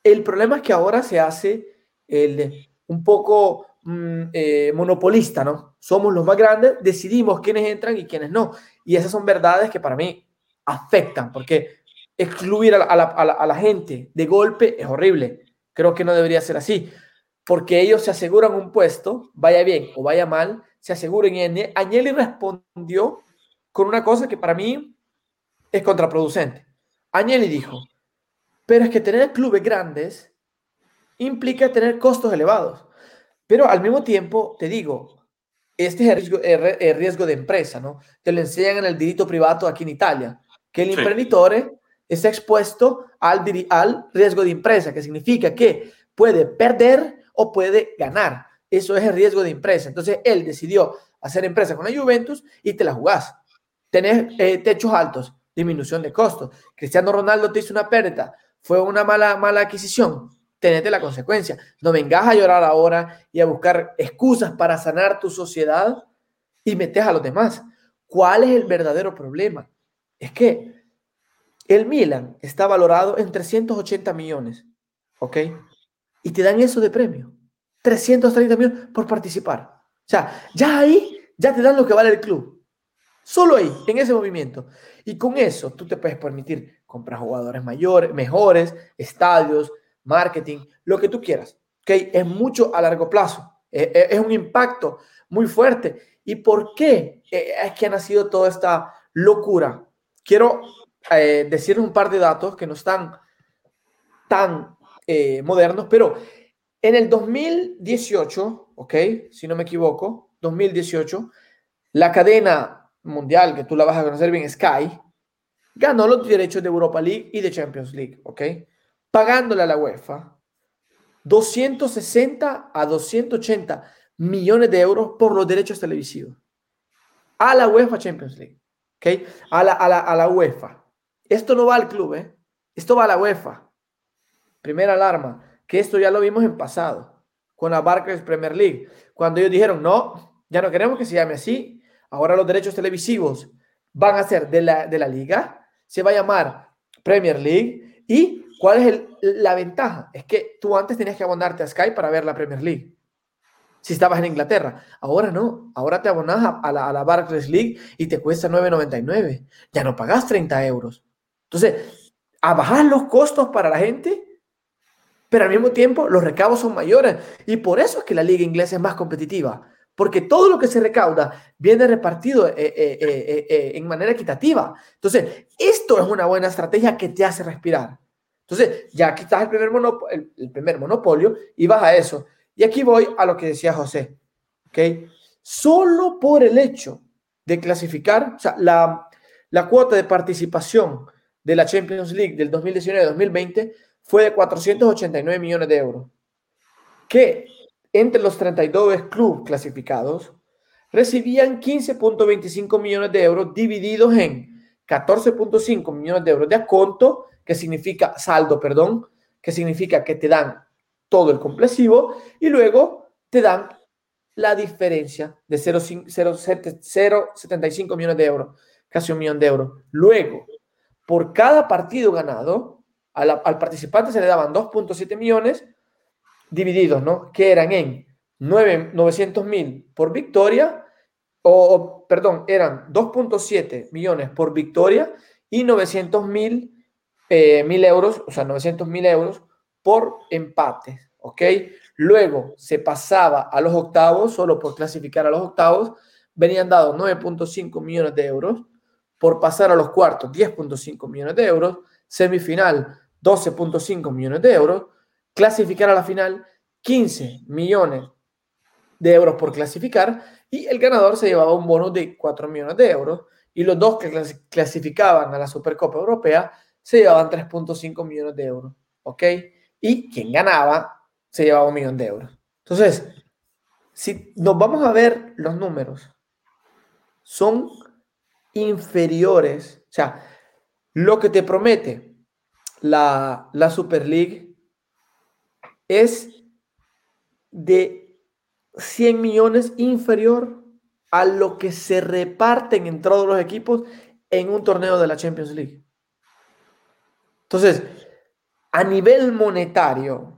El problema es que ahora se hace el, un poco mm, eh, monopolista, ¿no? Somos los más grandes, decidimos quiénes entran y quiénes no. Y esas son verdades que para mí afectan, porque excluir a la, gente de golpe es horrible. Creo que no debería ser así, porque ellos se aseguran un puesto, vaya bien o vaya mal, se aseguran. Y Agnelli respondió con una cosa que para mí es contraproducente. Agnelli dijo, pero es que tener clubes grandes implica tener costos elevados. Pero al mismo tiempo, te digo, este es el riesgo, el riesgo de empresa, ¿no? Te lo enseñan en el diritto privado aquí en Italia que el emprendedor está expuesto al, al riesgo de empresa, que significa que puede perder o puede ganar. Eso es el riesgo de empresa. Entonces, él decidió hacer empresa con la Juventus y te la jugás. Tenés eh, techos altos, disminución de costos. Cristiano Ronaldo te hizo una pérdida, fue una mala, mala adquisición. Tenete la consecuencia. No vengas a llorar ahora y a buscar excusas para sanar tu sociedad y metes a los demás. ¿Cuál es el verdadero problema? es que El Milan está valorado en 380 millones, ¿ok? Y te dan eso de premio. 330 millones por participar. O sea, ya ahí, ya te dan lo que vale el club. Solo ahí, en ese movimiento. Y con eso tú te puedes permitir comprar jugadores mayores, mejores, estadios, marketing, lo que tú quieras. ¿ok? Es mucho a largo plazo. E, e, es un impacto muy fuerte. ¿Y por qué eh, es que ha nacido toda esta locura? Quiero eh, decir un par de datos que no están tan eh, modernos, pero en el 2018, ¿ok? Si no me equivoco, 2018, la cadena mundial, que tú la vas a conocer bien, Sky, ganó los derechos de Europa League y de Champions League, ¿ok? Pagándole a la UEFA 260 a 280 millones de euros por los derechos televisivos. A la UEFA Champions League. A la, a la, a la UEFA. Esto no va al club, ¿eh? Esto va a la UEFA. Primera alarma, que esto ya lo vimos en pasado, con la Barclays Premier League, cuando ellos dijeron, no, ya no queremos que se llame así, Ahora los derechos televisivos van a ser de la, de la liga, se va a llamar Premier League. ¿Y cuál es la ventaja? Es que tú antes tenías que abonarte a Sky para ver la Premier League. Si estabas en Inglaterra. Ahora no. Ahora te abonas a, la, a la Barclays League y te cuesta 9.99. Ya no pagas 30 euros. Entonces, a bajar los costos para la gente, pero al mismo tiempo los recabos son mayores. Y por eso es que la liga inglesa es más competitiva porque todo lo que se recauda viene repartido eh, eh, eh, en manera equitativa. Entonces, esto es una buena estrategia que te hace respirar. Entonces, ya quitas el primer, monopolio, el, primer monopolio y vas a eso. Y aquí voy a lo que decía José. ¿okay? Solo por el hecho de clasificar, o sea, la, la cuota de participación de la Champions League del 2019-2020 fue de 489 millones de euros. Que entre los 32 clubes clasificados recibían 15.25 millones de euros divididos en 14.5 millones de euros de aconto, que significa saldo, perdón, que significa que te dan todo el complexivo y luego te dan la diferencia de 0,75 millones de euros, casi un millón de euros. Luego, por cada partido ganado, al, participante se le daban 2.7 millones divididos, ¿no? Que eran en 900 mil por victoria, o, perdón, eran 2.7 millones por victoria y 900 mil eh, mil euros, o sea, 900 mil euros por empate, ¿ok? Luego se pasaba a los octavos, solo por clasificar a los octavos, venían dados 9.5 millones de euros, por pasar a los cuartos 10.5 millones de euros, semifinal 12.5 millones de euros, clasificar a la final 15 millones de euros por clasificar. Y el ganador se llevaba un bono de 4 millones de euros. Y los dos que clasificaban a la Supercopa Europea se llevaban 3.5 millones de euros, ¿ok? Y quien ganaba se llevaba un millón de euros. Entonces, si nos vamos a ver los números, son inferiores, o sea, lo que te promete la, la Super League es de 100 millones inferior a lo que se reparten en todos los equipos en un torneo de la Champions League. Entonces, a nivel monetario,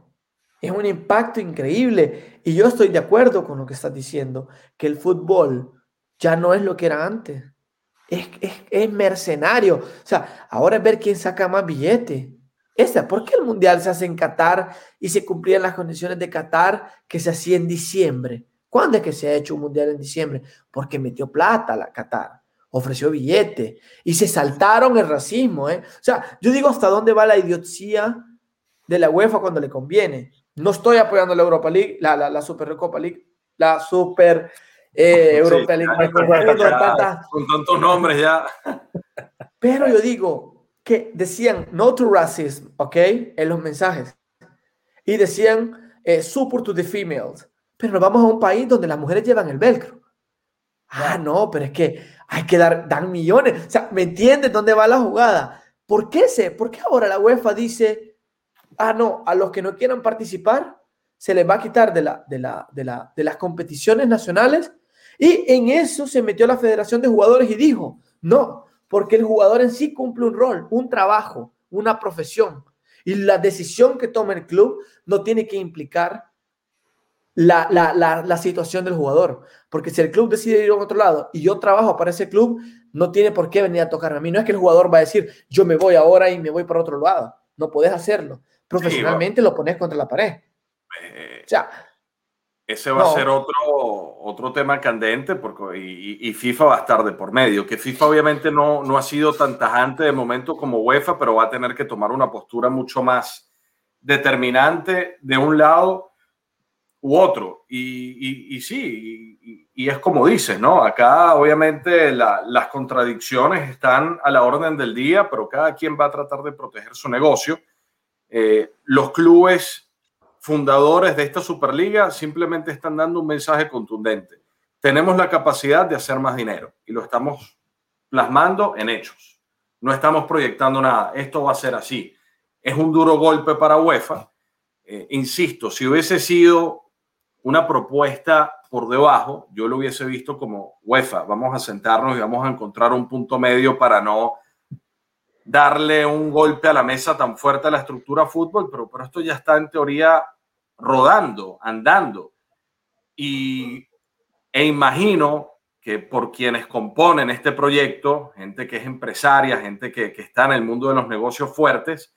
es un impacto increíble. Y yo estoy de acuerdo con lo que estás diciendo, que el fútbol ya no es lo que era antes. Es, es, es mercenario. O sea, ahora es ver quién saca más billete. Esa, ¿por qué el Mundial se hace en Qatar y se cumplían las condiciones de Qatar que se hacía en diciembre? ¿Cuándo es que se ha hecho un Mundial en diciembre? Porque metió plata la Qatar, ofreció billete y se saltaron el racismo. ¿eh? O sea, yo digo hasta dónde va la idiotía de la UEFA cuando le conviene. No estoy apoyando la Europa League, la, la, la Super Copa League, la Super eh, Europa League. con tantos nombres ya. Pero yo digo, que decían no to racism, ¿ok? En los mensajes. Y decían eh, support to the females. Pero nos vamos a un país donde las mujeres llevan el velcro. Ah, no, pero es que hay que dar, dar millones. O sea, ¿me entiendes dónde va la jugada? ¿Por qué, se, ¿Por qué ahora la UEFA dice, ah, no, a los que no quieran participar se les va a quitar de, la, de, la, de, la, de las competiciones nacionales? Y en eso se metió la Federación de Jugadores y dijo, no, porque el jugador en sí cumple un rol, un trabajo, una profesión. Y la decisión que toma el club no tiene que implicar la, la, situación del jugador. Porque si el club decide ir a otro lado y yo trabajo para ese club, no tiene por qué venir a tocarme a mí. No es que el jugador va a decir, yo me voy ahora y me voy para otro lado. No puedes hacerlo. Profesionalmente lo pones contra la pared. Eh, o sea, ese va a ser otro, otro tema candente porque, y, FIFA va a estar de por medio. Que FIFA obviamente no, no ha sido tan tajante de momento como UEFA, pero va a tener que tomar una postura mucho más determinante de un lado u otro. Y, y sí, y, es como dices, ¿no? Acá obviamente las contradicciones están a la orden del día, pero cada quien va a tratar de proteger su negocio. Eh, los clubes fundadores de esta Superliga simplemente están dando un mensaje contundente. Tenemos la capacidad de hacer más dinero y lo estamos plasmando en hechos. No estamos proyectando nada. Esto va a ser así. Es un duro golpe para UEFA. Eh, insisto, si hubiese sido una propuesta por debajo, yo lo hubiese visto como UEFA. Vamos a sentarnos y vamos a encontrar un punto medio para no darle un golpe a la mesa tan fuerte a la estructura fútbol, pero, pero esto ya está en teoría rodando, andando. Y, e imagino que por quienes componen este proyecto, gente que es empresaria, gente que, que está en el mundo de los negocios fuertes,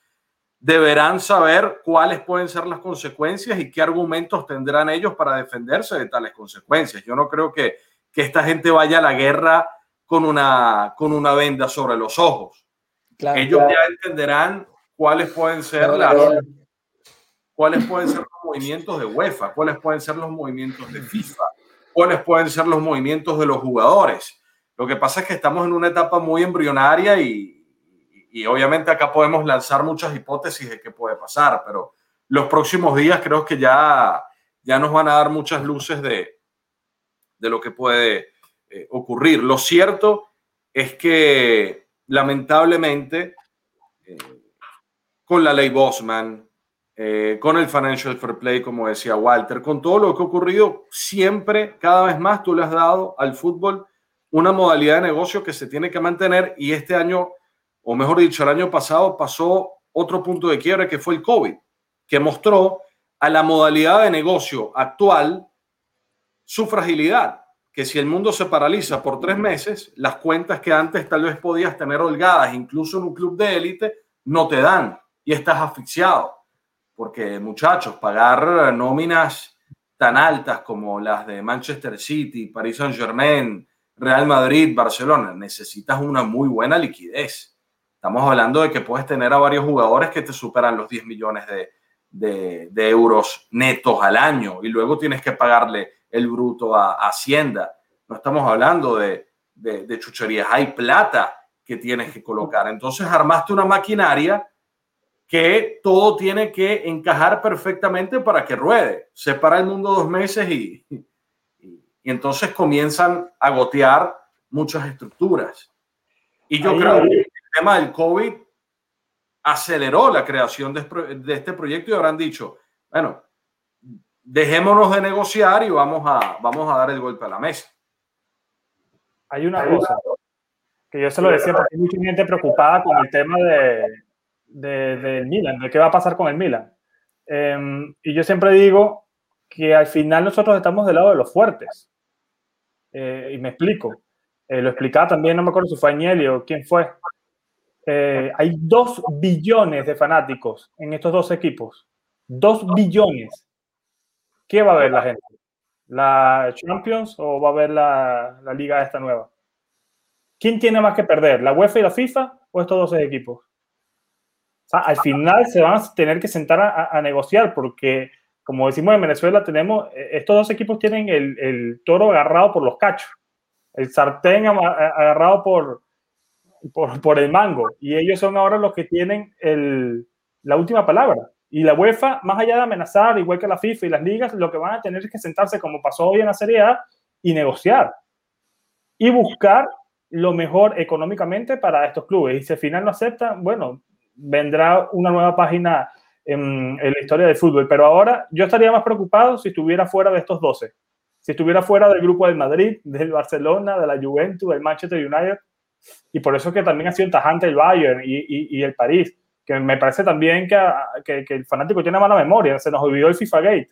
deberán saber cuáles pueden ser las consecuencias y qué argumentos tendrán ellos para defenderse de tales consecuencias. Yo no creo que, que esta gente vaya a la guerra con una, con una venda sobre los ojos. ellos ya entenderán cuáles pueden ser las, cuáles pueden ser los movimientos de UEFA, cuáles pueden ser los movimientos de FIFA, cuáles pueden ser los movimientos de los jugadores. Lo que pasa es que estamos en una etapa muy embrionaria y, y obviamente acá podemos lanzar muchas hipótesis de qué puede pasar, pero los próximos días creo que ya, ya nos van a dar muchas luces de, de lo que puede eh, ocurrir. Lo cierto es que lamentablemente eh, con la ley Bosman, eh, con el Financial Fair Play, como decía Walter, con todo lo que ha ocurrido, siempre, cada vez más, tú le has dado al fútbol una modalidad de negocio que se tiene que mantener y este año, o mejor dicho, el año pasado pasó otro punto de quiebre que fue el COVID, que mostró a la modalidad de negocio actual su fragilidad, que si el mundo se paraliza por tres meses, las cuentas que antes tal vez podías tener holgadas, incluso en un club de élite, no te dan y estás asfixiado porque muchachos, pagar nóminas tan altas como las de Manchester City, Paris Saint Germain, Real Madrid, Barcelona, necesitas una muy buena liquidez. Estamos hablando de que puedes tener a varios jugadores que te superan los 10 millones de, euros netos al año y luego tienes que pagarle el bruto a, Hacienda. No estamos hablando de, de chucherías, hay plata que tienes que colocar. Entonces armaste una maquinaria que todo tiene que encajar perfectamente para que ruede. Se para el mundo dos meses y, y, entonces comienzan a gotear muchas estructuras. Y yo creo que tema del COVID aceleró la creación de, de este proyecto y habrán dicho, bueno, dejémonos de negociar y vamos a, vamos a dar el golpe a la mesa. Hay una cosa que yo se lo decía porque hay mucha gente preocupada con el tema de, del de Milan, de qué va a pasar con el Milan. Em, y yo siempre digo que al final nosotros estamos del lado de los fuertes. Eh, y me explico. Eh, lo explicaba también, no me acuerdo si fue Agnelli o quién fue. Eh, hay dos billones de fanáticos en estos dos equipos. Dos billones. ¿Qué va a ver la gente? ¿La Champions o va a ver la, la liga esta nueva? ¿Quién tiene más que perder? ¿La UEFA y la FIFA o estos dos equipos? al final se van a tener que sentar a, negociar porque, como decimos en Venezuela, tenemos, eh, estos dos equipos tienen el, toro agarrado por los cachos, el sartén agarrado por, por, el mango, y ellos son ahora los que tienen la última palabra. Y la UEFA, más allá de amenazar, igual que la FIFA y las ligas, lo que van a tener es que sentarse, como pasó hoy en la Serie A, y negociar. Y buscar lo mejor económicamente para estos clubes. Y si al final no aceptan, bueno, vendrá una nueva página en, la historia del fútbol. Pero ahora yo estaría más preocupado si estuviera fuera de estos 12. Si estuviera fuera del grupo del Madrid, del Barcelona, de la Juventus, del Manchester United, Y por eso que también ha sido tajante el Bayern y, y, y el París, que me parece también que, que, que, el fanático tiene mala memoria, se nos olvidó el FIFA Gate.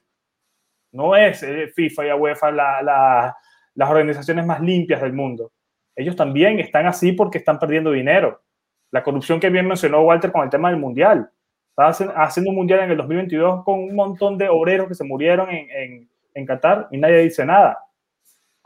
No es eh, FIFA y UEFA la, la, las organizaciones más limpias del mundo. Ellos también están así porque están perdiendo dinero. La corrupción que bien mencionó Walter con el tema del Mundial. Estaba haciendo un Mundial en el 2022 con un montón de obreros que se murieron en, en, en Qatar y nadie dice nada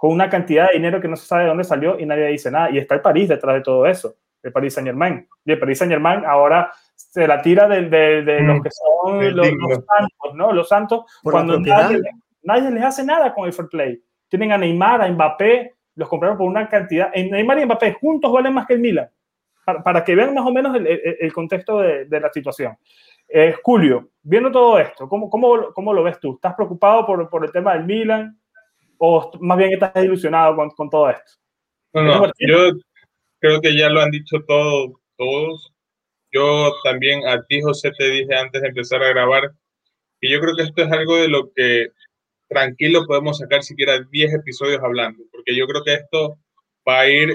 con una cantidad de dinero que no se sabe de dónde salió y nadie dice nada. Y está el París detrás de todo eso, el París Saint Germain. Y el París Saint Germain ahora se la tira de, de, de mm, los que son los, los, santos, ¿no? Los santos, cuando nadie, nadie, les hace nada con el fair play. Tienen a Neymar, a Mbappé, los compraron por una cantidad. En Neymar y Mbappé juntos valen más que el Milan. Para, para que vean más o menos el, el, el contexto de, de, la situación. Eh, Julio, viendo todo esto, ¿cómo, cómo, ¿cómo, lo ves tú? ¿Estás preocupado por, por el tema del Milan? O más bien estás ilusionado con, con todo esto? No, no, yo creo que ya lo han dicho todo, todos. Yo también a ti, José, te dije antes de empezar a grabar que yo creo que esto es algo de lo que tranquilo podemos sacar siquiera 10 episodios hablando, porque yo creo que esto va a ir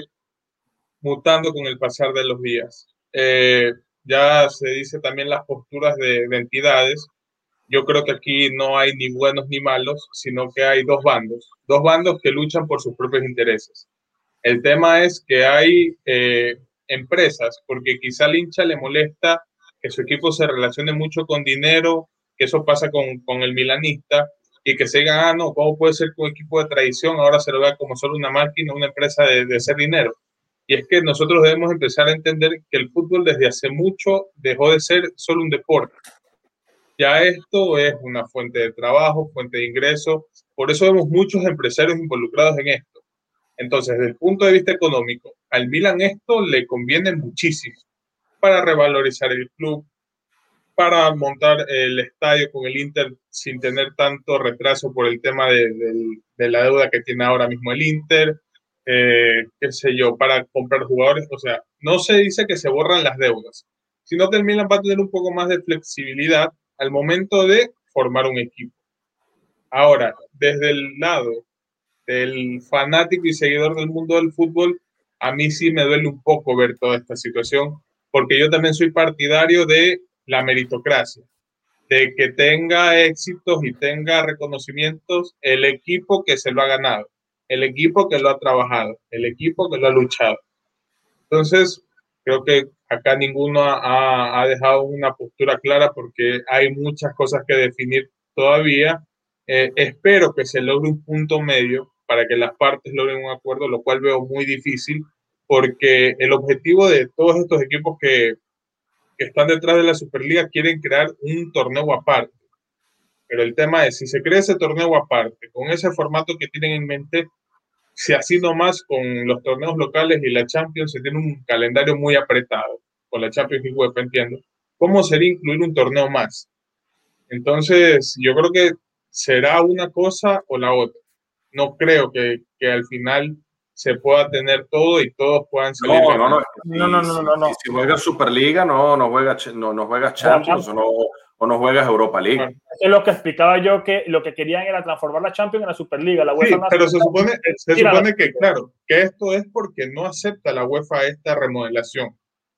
mutando con el pasar de los días. Eh, ya se dice también las posturas de, de entidades yo creo que aquí no hay ni buenos ni malos, sino que hay dos bandos, dos bandos que luchan por sus propios intereses. El tema es que hay eh, empresas, porque quizá al hincha le molesta que su equipo se relacione mucho con dinero, que eso pasa con, con el milanista, y que se diga, ah, no, ¿cómo puede ser que un equipo de tradición ahora se lo vea como solo una máquina, una empresa de, de hacer dinero? Y es que nosotros debemos empezar a entender que el fútbol desde hace mucho dejó de ser solo un deporte ya esto es una fuente de trabajo, fuente de ingreso. Por eso vemos muchos empresarios involucrados en esto. Entonces, desde el punto de vista económico, al Milan esto le conviene muchísimo para revalorizar el club, para montar el estadio con el Inter sin tener tanto retraso por el tema de, de, de la deuda que tiene ahora mismo el Inter, eh, qué sé yo, para comprar jugadores. O sea, no se dice que se borran las deudas, sino que el Milan va a tener un poco más de flexibilidad al momento de formar un equipo. Ahora, desde el lado del fanático y seguidor del mundo del fútbol, a mí sí me duele un poco ver toda esta situación, porque yo también soy partidario de la meritocracia, de que tenga éxitos y tenga reconocimientos el equipo que se lo ha ganado, el equipo que lo ha trabajado, el equipo que lo ha luchado. Entonces, creo que acá ninguno ha, ha, dejado una postura clara porque hay muchas cosas que definir todavía. Eh, espero que se logre un punto medio para que las partes logren un acuerdo, lo cual veo muy difícil porque el objetivo de todos estos equipos que, que están detrás de la Superliga quieren crear un torneo aparte. Pero el tema es, si se crea ese torneo aparte, con ese formato que tienen en mente, si así nomás con los torneos locales y la Champions se tiene un calendario muy apretado, con la Champions y UEFA entiendo, ¿cómo sería incluir un torneo más? Entonces, yo creo que será una cosa o la otra. No creo que, que al final se pueda tener todo y todos puedan salir. No, no, no, no, no, no, no, no. Si juega Superliga, no, no juega, no, no juega Champions, no, o no juegas Europa League. Bueno, eso es lo que explicaba yo, que lo que querían era transformar la Champions en la Superliga. La UEFA sí, pero se supone, se supone que, claro, que esto es porque no acepta la UEFA esta remodelación.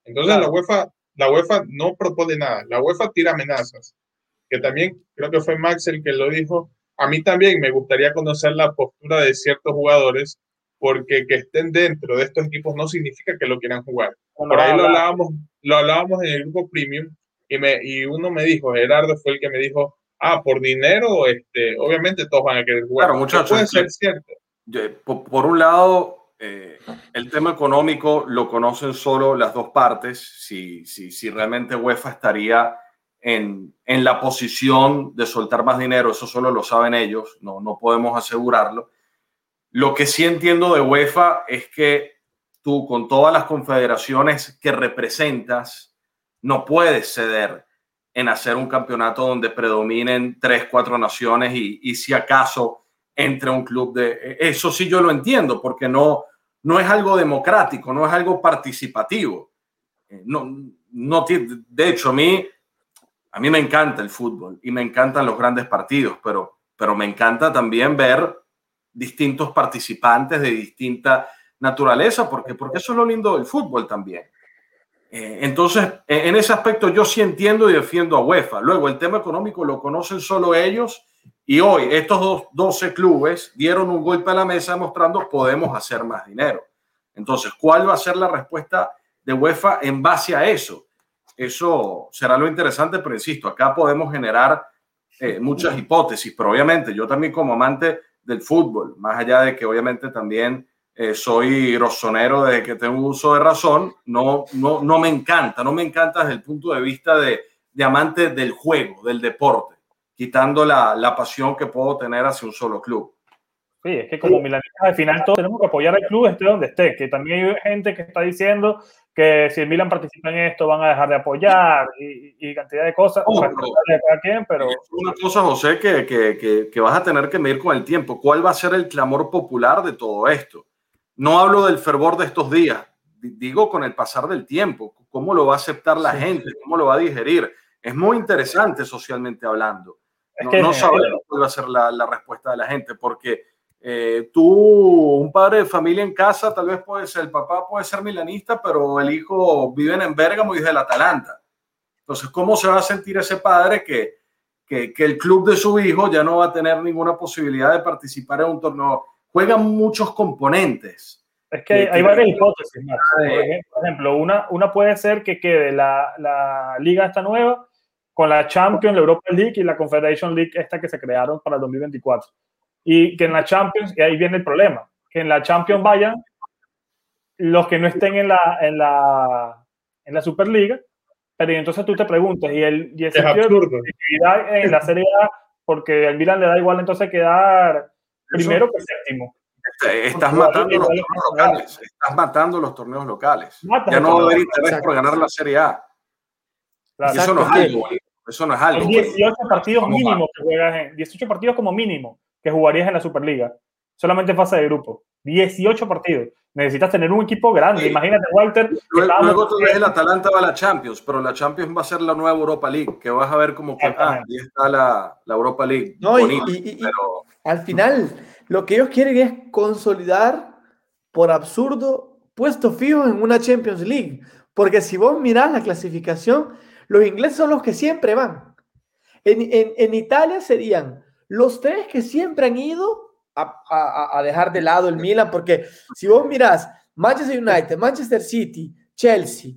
Entonces claro. la, UEFA, la UEFA no propone nada, la UEFA tira amenazas, que también creo que fue Max el que lo dijo. A mí también me gustaría conocer la postura de ciertos jugadores, porque que estén dentro de estos equipos no significa que lo quieran jugar. Por ahí lo hablábamos, lo hablábamos en el grupo Premium, y, me, y uno me dijo, Gerardo fue el que me dijo, ah, por dinero, este, obviamente todos van a querer jugar. Claro, muchachos. Puede ser cierto. Por, por un lado, eh, el tema económico lo conocen solo las dos partes. Si, si, si realmente UEFA estaría en, en, la posición de soltar más dinero, eso solo lo saben ellos, no, no podemos asegurarlo. Lo que sí entiendo de UEFA es que tú, con todas las confederaciones que representas, no puedes ceder en hacer un campeonato donde predominen tres, cuatro naciones y, y, si acaso entre un club de... Eso sí yo lo entiendo, porque no, no es algo democrático, no es algo participativo. Eh, no, no, de hecho, a mí, a mí me encanta el fútbol y me encantan los grandes partidos, pero, pero me encanta también ver distintos participantes de distintas naturaleza, porque, porque eso es lo lindo del fútbol también. Eh, entonces, en ese aspecto yo sí entiendo y defiendo a UEFA. Luego, el tema económico lo conocen solo ellos y hoy estos dos, 12 clubes dieron un golpe a la mesa mostrando podemos hacer más dinero. Entonces, ¿cuál va a ser la respuesta de UEFA en base a eso? Eso será lo interesante, pero insisto, acá podemos generar eh, muchas hipótesis, pero obviamente yo también como amante del fútbol, más allá de que obviamente también eh, soy rosonero desde que tengo uso de razón, no, no, no me encanta, no me encanta desde el punto de vista de, de amante del juego, del deporte quitando la, la, pasión que puedo tener hacia un solo club. Sí, es que como milanistas al final todos tenemos que apoyar al club esté donde esté, que también hay gente que está diciendo que si el Milan participa en esto van a dejar de apoyar y, y cantidad de cosas. Oh, pero, pero... Una cosa, José, que, que, que, vas a tener que medir con el tiempo. ¿Cuál va a ser el clamor popular de todo esto? No hablo del fervor de estos días, digo con el pasar del tiempo. ¿Cómo lo va a aceptar la gente? ¿Cómo lo va a digerir? Es muy interesante socialmente hablando no, sabemos cuál va a ser la, la, respuesta de la gente, porque eh, tú, un padre de familia en casa, tal vez puede ser, el papá puede ser milanista, pero el hijo vive en Bérgamo y es del Atalanta. Entonces, ¿cómo se va a sentir ese padre que, que, que, el club de su hijo ya no va a tener ninguna posibilidad de participar en un torneo? Juegan muchos componentes. Es que hay, hay varias hipótesis. Por ejemplo, una, una puede ser que quede la, la liga esta nueva con la Champions, la Europa League y la Confederation League esta que se crearon para el 2024. Y que en la Champions, y ahí viene el problema, que en la Champions vayan los que no estén en la, en la, en la Superliga, pero entonces tú te preguntas, y el, y el en la Serie A, porque al Milan le da igual entonces quedar primero que séptimo. Estás matando los torneos locales. Estás matando los torneos locales. ya no va a haber interés por ganar la Serie A. Eso no es algo. Eso no es algo. 18 partidos mínimos que juegas en, 18 partidos como mínimo que jugarías en la Superliga. Solamente en fase de grupo. 18 partidos. Necesitas tener un equipo grande. Imagínate, Walter. Luego, luego tú ves el Atalanta va a la Champions, pero la Champions va a ser la nueva Europa League, que vas a ver como que ah, ahí está la, la Europa League. No, y, pero... al final, lo que ellos quieren es consolidar, por absurdo, puestos fijos en una Champions League. Porque si vos mirás la clasificación, los ingleses son los que siempre van. En, Italia serían los tres que siempre han ido a, dejar de lado el Milan, porque si vos mirás Manchester United, Manchester City, Chelsea,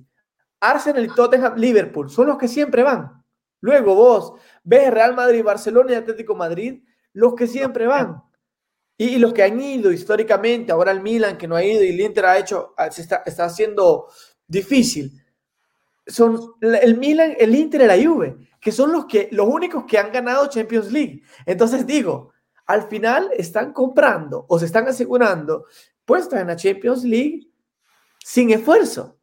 Arsenal y Tottenham, Liverpool, son los que siempre van. Luego vos ves Real Madrid, Barcelona y Atlético Madrid, los que siempre van. Y, los que han ido históricamente, ahora el Milan que no ha ido y el Inter ha hecho, se está, está haciendo difícil son el Milan, el Inter y la Juve, que son los, que, los únicos que han ganado Champions League. Entonces digo, al final están comprando o se están asegurando puestos en la Champions League sin esfuerzo.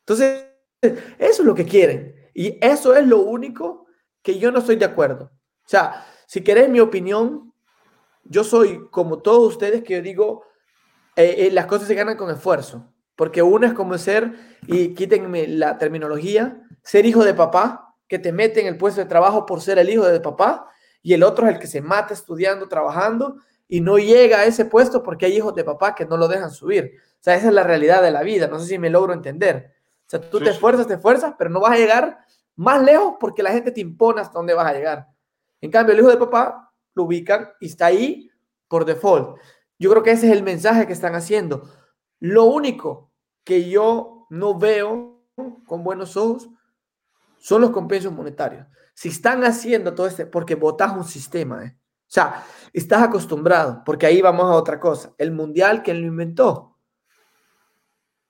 Entonces, eso es lo que quieren. Y eso es lo único que yo no estoy de acuerdo. O sea, si querés mi opinión, yo soy como todos ustedes que yo digo, eh, eh, las cosas se ganan con esfuerzo. Porque uno es como ser, y quítenme la terminología, ser hijo de papá, que te mete en el puesto de trabajo por ser el hijo de papá, y el otro es el que se mata estudiando, trabajando, y no llega a ese puesto porque hay hijos de papá que no lo dejan subir. O sea, esa es la realidad de la vida. No sé si me logro entender. O sea, tú te esfuerzas, te esfuerzas, pero no vas a llegar más lejos porque la gente te impone hasta dónde vas a llegar. En cambio, el hijo de papá lo ubican y está ahí por default. Yo creo que ese es el mensaje que están haciendo. Lo único que yo no veo con buenos ojos son los compensos monetarios. Si están haciendo todo este, porque votas un sistema, ¿eh? o sea, estás acostumbrado, porque ahí vamos a otra cosa. El mundial, ¿quién lo inventó?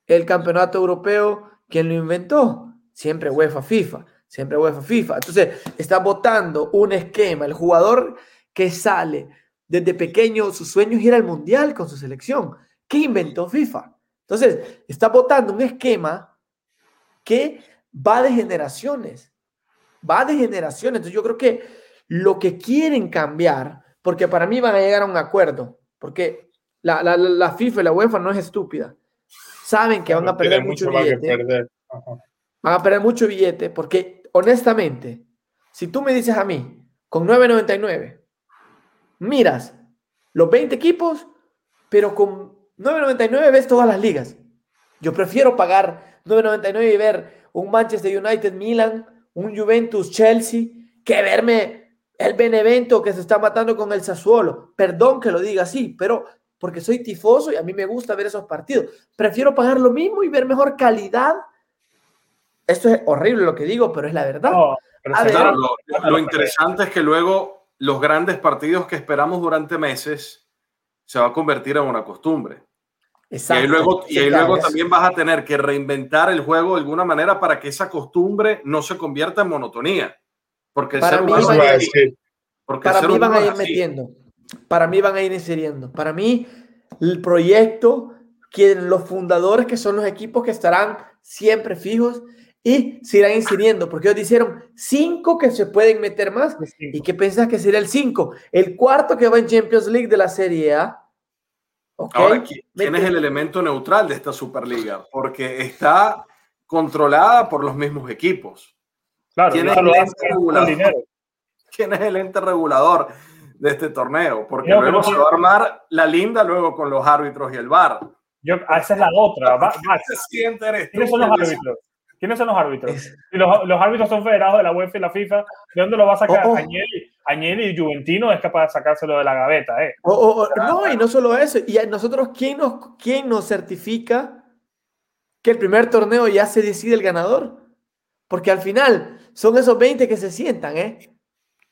El campeonato europeo, ¿quién lo inventó? Siempre UEFA, FIFA, siempre UEFA, FIFA. Entonces, está votando un esquema. El jugador que sale desde pequeño, su sueño es ir al mundial con su selección. ¿Qué inventó FIFA? Entonces, está votando un esquema que va de generaciones, va de generaciones. Entonces, yo creo que lo que quieren cambiar, porque para mí van a llegar a un acuerdo, porque la, la, la FIFA y la UEFA no es estúpida. Saben que van a perder mucho, billete. Van a perder mucho billete, porque honestamente, si tú me dices a mí, con 9.99, miras los 20 equipos, pero con 9.99 ves todas las ligas. Yo prefiero pagar 9.99 y ver un Manchester United Milan, un Juventus Chelsea, que verme el Benevento que se está matando con el Sassuolo. Perdón que lo diga así, pero porque soy tifoso y a mí me gusta ver esos partidos. Prefiero pagar lo mismo y ver mejor calidad. Esto es horrible lo que digo, pero es la verdad. lo, interesante es que luego los grandes partidos que esperamos durante meses se va a convertir en una costumbre. Exacto. Y luego, y luego también vas a tener que reinventar el juego de alguna manera para que esa costumbre no se convierta en monotonía. Porque para mí, van a ir, para mí van a ir metiendo. Para mí van a ir inseriendo. Para mí, el proyecto, quieren los fundadores, que son los equipos que estarán siempre fijos y se irán inscribiendo, porque ellos dijeron cinco que se pueden meter más. ¿Y qué piensas que sería el cinco? El cuarto que va en Champions League de la Serie A. Ahora, ¿quién es el elemento neutral de esta Superliga? Porque está controlada por los mismos equipos. Claro, ¿Quién, es el, ente regulador? ¿Quién es el ente regulador de este torneo? Porque luego se va a armar la linda luego con los árbitros y el VAR. Yo, esa es la otra. ¿Quiénes son los árbitros? ¿Quiénes son los árbitros? los, los, árbitros son federados de la UEFA y la FIFA. ¿De dónde lo va a sacar? Oh, oh. Añeli, y Juventino es capaz de sacárselo de la gaveta. ¿eh? Oh, no, y no solo eso. ¿Y nosotros quién nos, quién nos certifica que el primer torneo ya se decide el ganador? Porque al final son esos 20 que se sientan, ¿eh?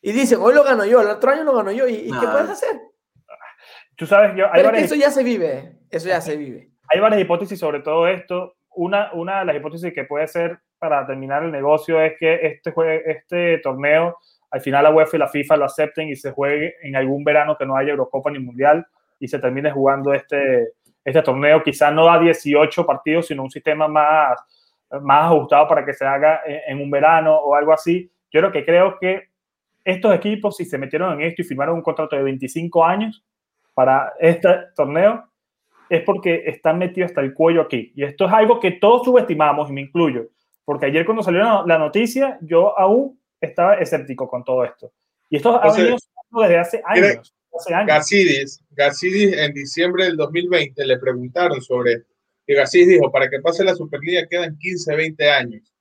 Y dicen, hoy lo gano yo, el otro año lo gano yo. ¿Y, qué puedes hacer? Tú sabes, yo, Pero eso ya se vive, eso ya se vive. Hay varias hipótesis sobre todo esto una, una de las hipótesis que puede ser para terminar el negocio es que este, este torneo, al final la UEFA y la FIFA lo acepten y se juegue en algún verano que no haya Eurocopa ni Mundial y se termine jugando este, este torneo, quizás no a 18 partidos, sino un sistema más, más ajustado para que se haga en, un verano o algo así. Yo lo que creo que estos equipos, si se metieron en esto y firmaron un contrato de 25 años para este torneo, es porque están metidos hasta el cuello aquí. Y esto es algo que todos subestimamos, y me incluyo, porque ayer cuando salió la noticia, yo aún estaba escéptico con todo esto. Y esto ha venido desde hace años. Hace Gassidis, en diciembre del 2020 le preguntaron sobre que Gassidis dijo, para que pase la Superliga quedan 15, 20 años.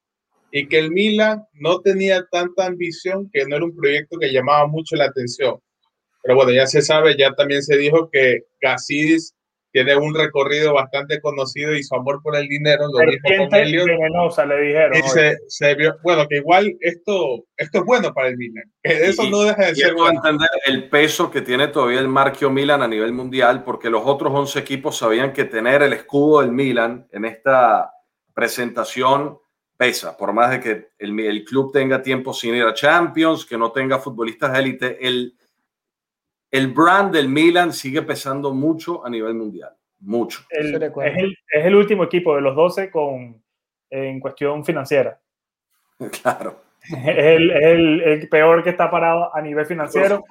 Y que el Milan no tenía tanta ambición, que no era un proyecto que llamaba mucho la atención. Pero bueno, ya se sabe, ya también se dijo que Gassidis tiene un recorrido bastante conocido y su amor por el dinero lo dijo con Elliot. le dijeron. se, vio, bueno, que igual esto, esto es bueno para el Milan. eso no deja de ser bueno. entender el peso que tiene todavía el marquio Milan a nivel mundial, porque los otros 11 equipos sabían que tener el escudo del Milan en esta presentación pesa, por más de que el, el club tenga tiempo sin ir a Champions, que no tenga futbolistas de élite, el el brand del Milan sigue pesando mucho a nivel mundial. Mucho. es, el, último equipo de los 12 con, en cuestión financiera. Claro. Es el, peor que está parado a nivel financiero.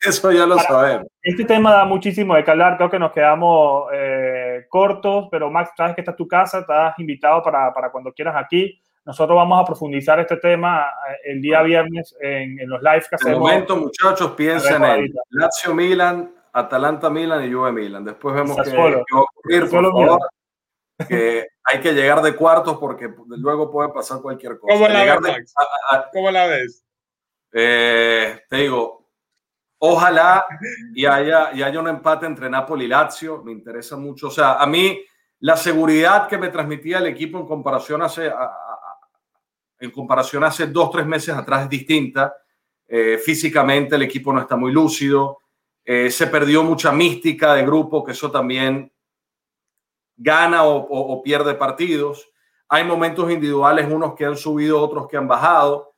eso, ya lo sabemos. Este tema da muchísimo de que hablar. Creo que nos quedamos eh, cortos, pero Max, sabes que esta es tu casa, estás invitado para, para cuando quieras aquí. Nosotros vamos a profundizar este tema eh, el día viernes en, los lives que hacemos. De momento, muchachos, piensen en Lazio Milan, Atalanta Milan y Juve Milan. Después vemos qué va a ocurrir, por favor. Que hay que llegar de cuartos porque luego puede pasar cualquier cosa. ¿Cómo la ves? ¿Cómo la ves? te digo, ojalá y haya, y haya un empate entre Napoli y Lazio. Me interesa mucho. O sea, a mí la seguridad que me transmitía el equipo en comparación hace, en comparación a hace dos, tres meses atrás es distinta. Eh, físicamente el equipo no está muy lúcido. Eh, se perdió mucha mística de grupo, que eso también gana o, pierde partidos. Hay momentos individuales, unos que han subido, otros que han bajado,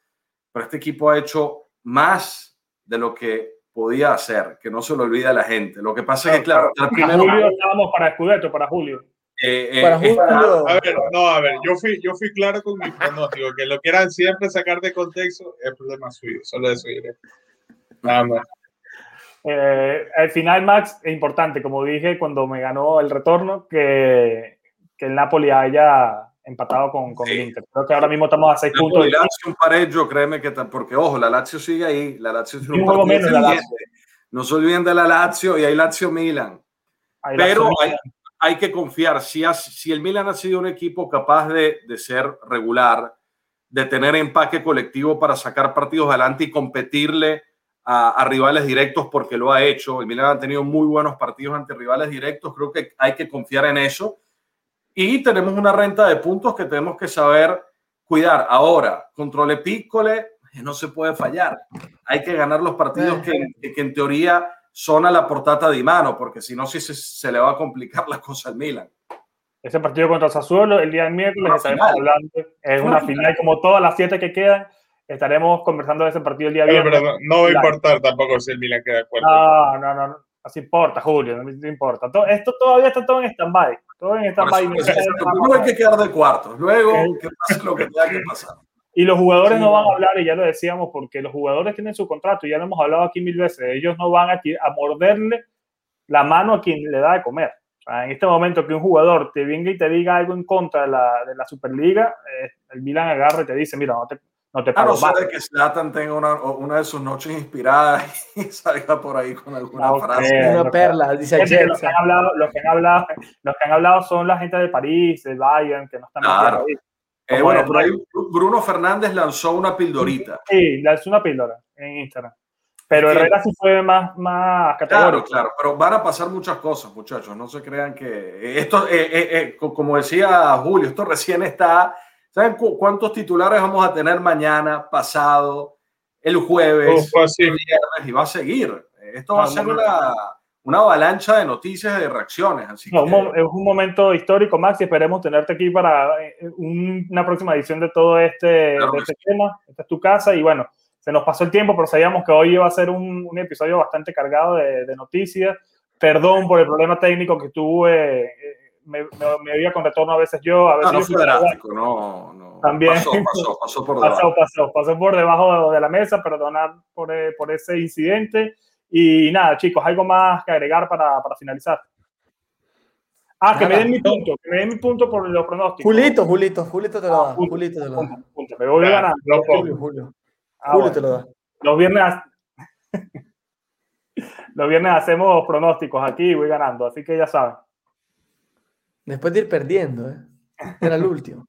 pero este equipo ha hecho más de lo que podía hacer, que no se lo olvida la gente. Lo que pasa es que, claro, Julio estábamos para Scudetto, para Julio. Eh, eh, a ver, no, a ver, yo fui, yo fui claro con mi pronóstico, que lo quieran siempre sacar de contexto es problema suyo, solo eso diré. Nada más. Eh, al final, Max, es importante, como dije cuando me ganó el retorno, que, que el Napoli haya empatado con, con el Inter. Creo que ahora mismo estamos a seis puntos. Lazio un parejo, créeme que porque ojo, la Lazio sigue ahí, la Lazio es un, un menos, No se olviden de la Lazio y hay Lazio Milan. Pero hay, que confiar. Si, si el Milan ha sido un equipo capaz de, de ser regular, de tener empaque colectivo para sacar partidos adelante y competirle a, rivales directos porque lo ha hecho. El Milan ha tenido muy buenos partidos ante rivales directos. Creo que hay que confiar en eso. Y tenemos una renta de puntos que tenemos que saber cuidar. Ahora, controle pícole, no se puede fallar. Hay que ganar los partidos que, que en teoría son a la portata de mano, porque si no, sí se, se, le va a complicar la cosa al Milan. Ese partido contra Sassuolo el día miércoles estaremos hablando. Es una final como todas las siete que quedan estaremos conversando de ese partido el día viernes. Pero no, va a importar tampoco si el Milan queda de acuerdo. No, no, no, no. Así importa, Julio, no, importa. Todo, esto todavía está todo en stand-by. Todo en stand-by. No hay que quedar de cuartos. Luego, que pase lo que tenga que pasar. Y los jugadores no van a hablar, y ya lo decíamos, porque los jugadores tienen su contrato, y ya lo hemos hablado aquí mil veces. Ellos no van a, a morderle la mano a quien le da de comer. en este momento que un jugador te venga y te diga algo en contra de la, de la Superliga, eh, el Milan agarra y te dice, mira, no te, no te pago a no ser que Zlatan tenga una, una, de sus noches inspiradas y salga por ahí con alguna no, frase. Una perla, dice los que, han hablado, los, que han hablado, los que han hablado son la gente de París, de Bayern, que no están claro. Eh, bueno, por ahí Bruno Fernández lanzó una pildorita. Sí, lanzó una píldora en Instagram. Pero Herrera sí fue más, más categórico. Claro, claro, pero van a pasar muchas cosas, muchachos. No se crean que esto, eh, eh, eh como decía Julio, esto recién está ¿Saben cuántos titulares vamos a tener mañana, pasado, el jueves, el viernes y va a seguir? Esto va a ser una, una, avalancha de noticias y de reacciones. Así no, Es un momento histórico, Max, y esperemos tenerte aquí para eh, una próxima edición de todo este, este tema. Esta es tu casa y bueno, se nos pasó el tiempo, pero sabíamos que hoy iba a ser un, un episodio bastante cargado de, de, noticias. Perdón por el problema técnico que tuve. Eh, me, me, veía con retorno a veces yo, a veces no, no fue drástico, no, no. También pasó, pasó, pasó por debajo. Pasó, pasó, pasó por debajo de la mesa, perdonar por, eh, por ese incidente. Y nada, chicos, algo más que agregar para, para finalizar. Ah, que me den mi punto, que me den mi punto por los pronósticos. Julito, Julito, Julito te lo da. Julito te lo da. Me voy ganando. Julio, Julio. Ah, Julio te lo da. Los viernes, los viernes hacemos pronósticos aquí y voy ganando, así que ya saben. Después de ir perdiendo, ¿eh? Era el último.